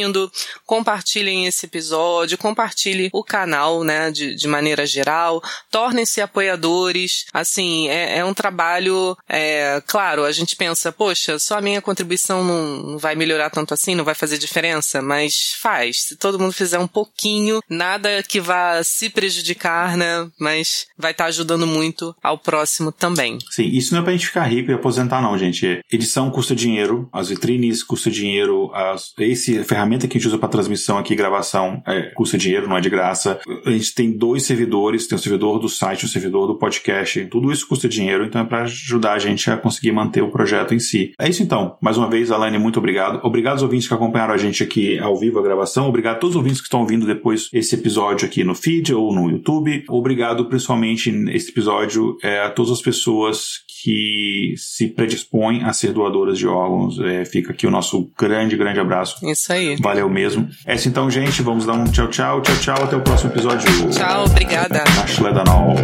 compartilhem esse episódio, compartilhem o canal, né, de, de maneira geral, tornem-se apoiadores. Assim, é, é um trabalho, é, claro, a gente pensa, poxa, só a minha contribuição não, vai melhorar tanto assim, não vai fazer diferença, mas faz. Se todo mundo fizer um pouquinho, nada que vá se prejudicar, né, mas vai estar ajudando muito ao próximo também. Sim, isso não é pra gente ficar rico e aposentar, não, gente. Edição custa dinheiro, as vitrines custa dinheiro, as, esse ferramenta que a gente usa pra transmissão aqui, gravação, é, custa dinheiro, não é de graça. A gente tem dois servidores, tem o servidor do site, o servidor do podcast, tudo isso custa dinheiro, então é pra ajudar a gente a conseguir manter o projeto em si. É isso então. Mais uma vez, Alane, muito obrigado. Obrigado aos ouvintes que acompanharam a gente aqui ao vivo a gravação. Obrigado a todos os ouvintes que estão ouvindo depois esse episódio aqui no feed ou no YouTube. Obrigado principalmente nesse episódio é, a todas as pessoas que se predispõem a ser doadoras de órgãos. É, fica aqui o nosso grande, grande abraço. Isso aí. Valeu mesmo. É isso então, gente. Vamos dar um tchau, tchau, tchau, tchau. Até o próximo episódio. Tchau, obrigada. Ashledanol.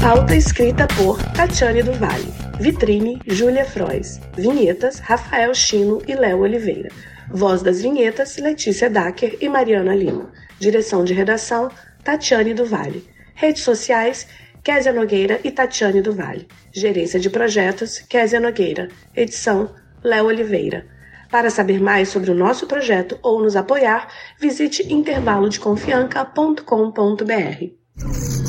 Pauta escrita por Tatiane do Vale. Vitrine, Júlia Frois. Vinhetas, Rafael Chino e Léo Oliveira. Voz das vinhetas, Letícia Dacker e Mariana Lima. Direção de redação, Tatiane do Vale. Redes sociais, Késia Nogueira e Tatiane do Vale. Gerência de projetos, Késia Nogueira. Edição, Léo Oliveira. Para saber mais sobre o nosso projeto ou nos apoiar, visite intervalodeconfianca.com.br.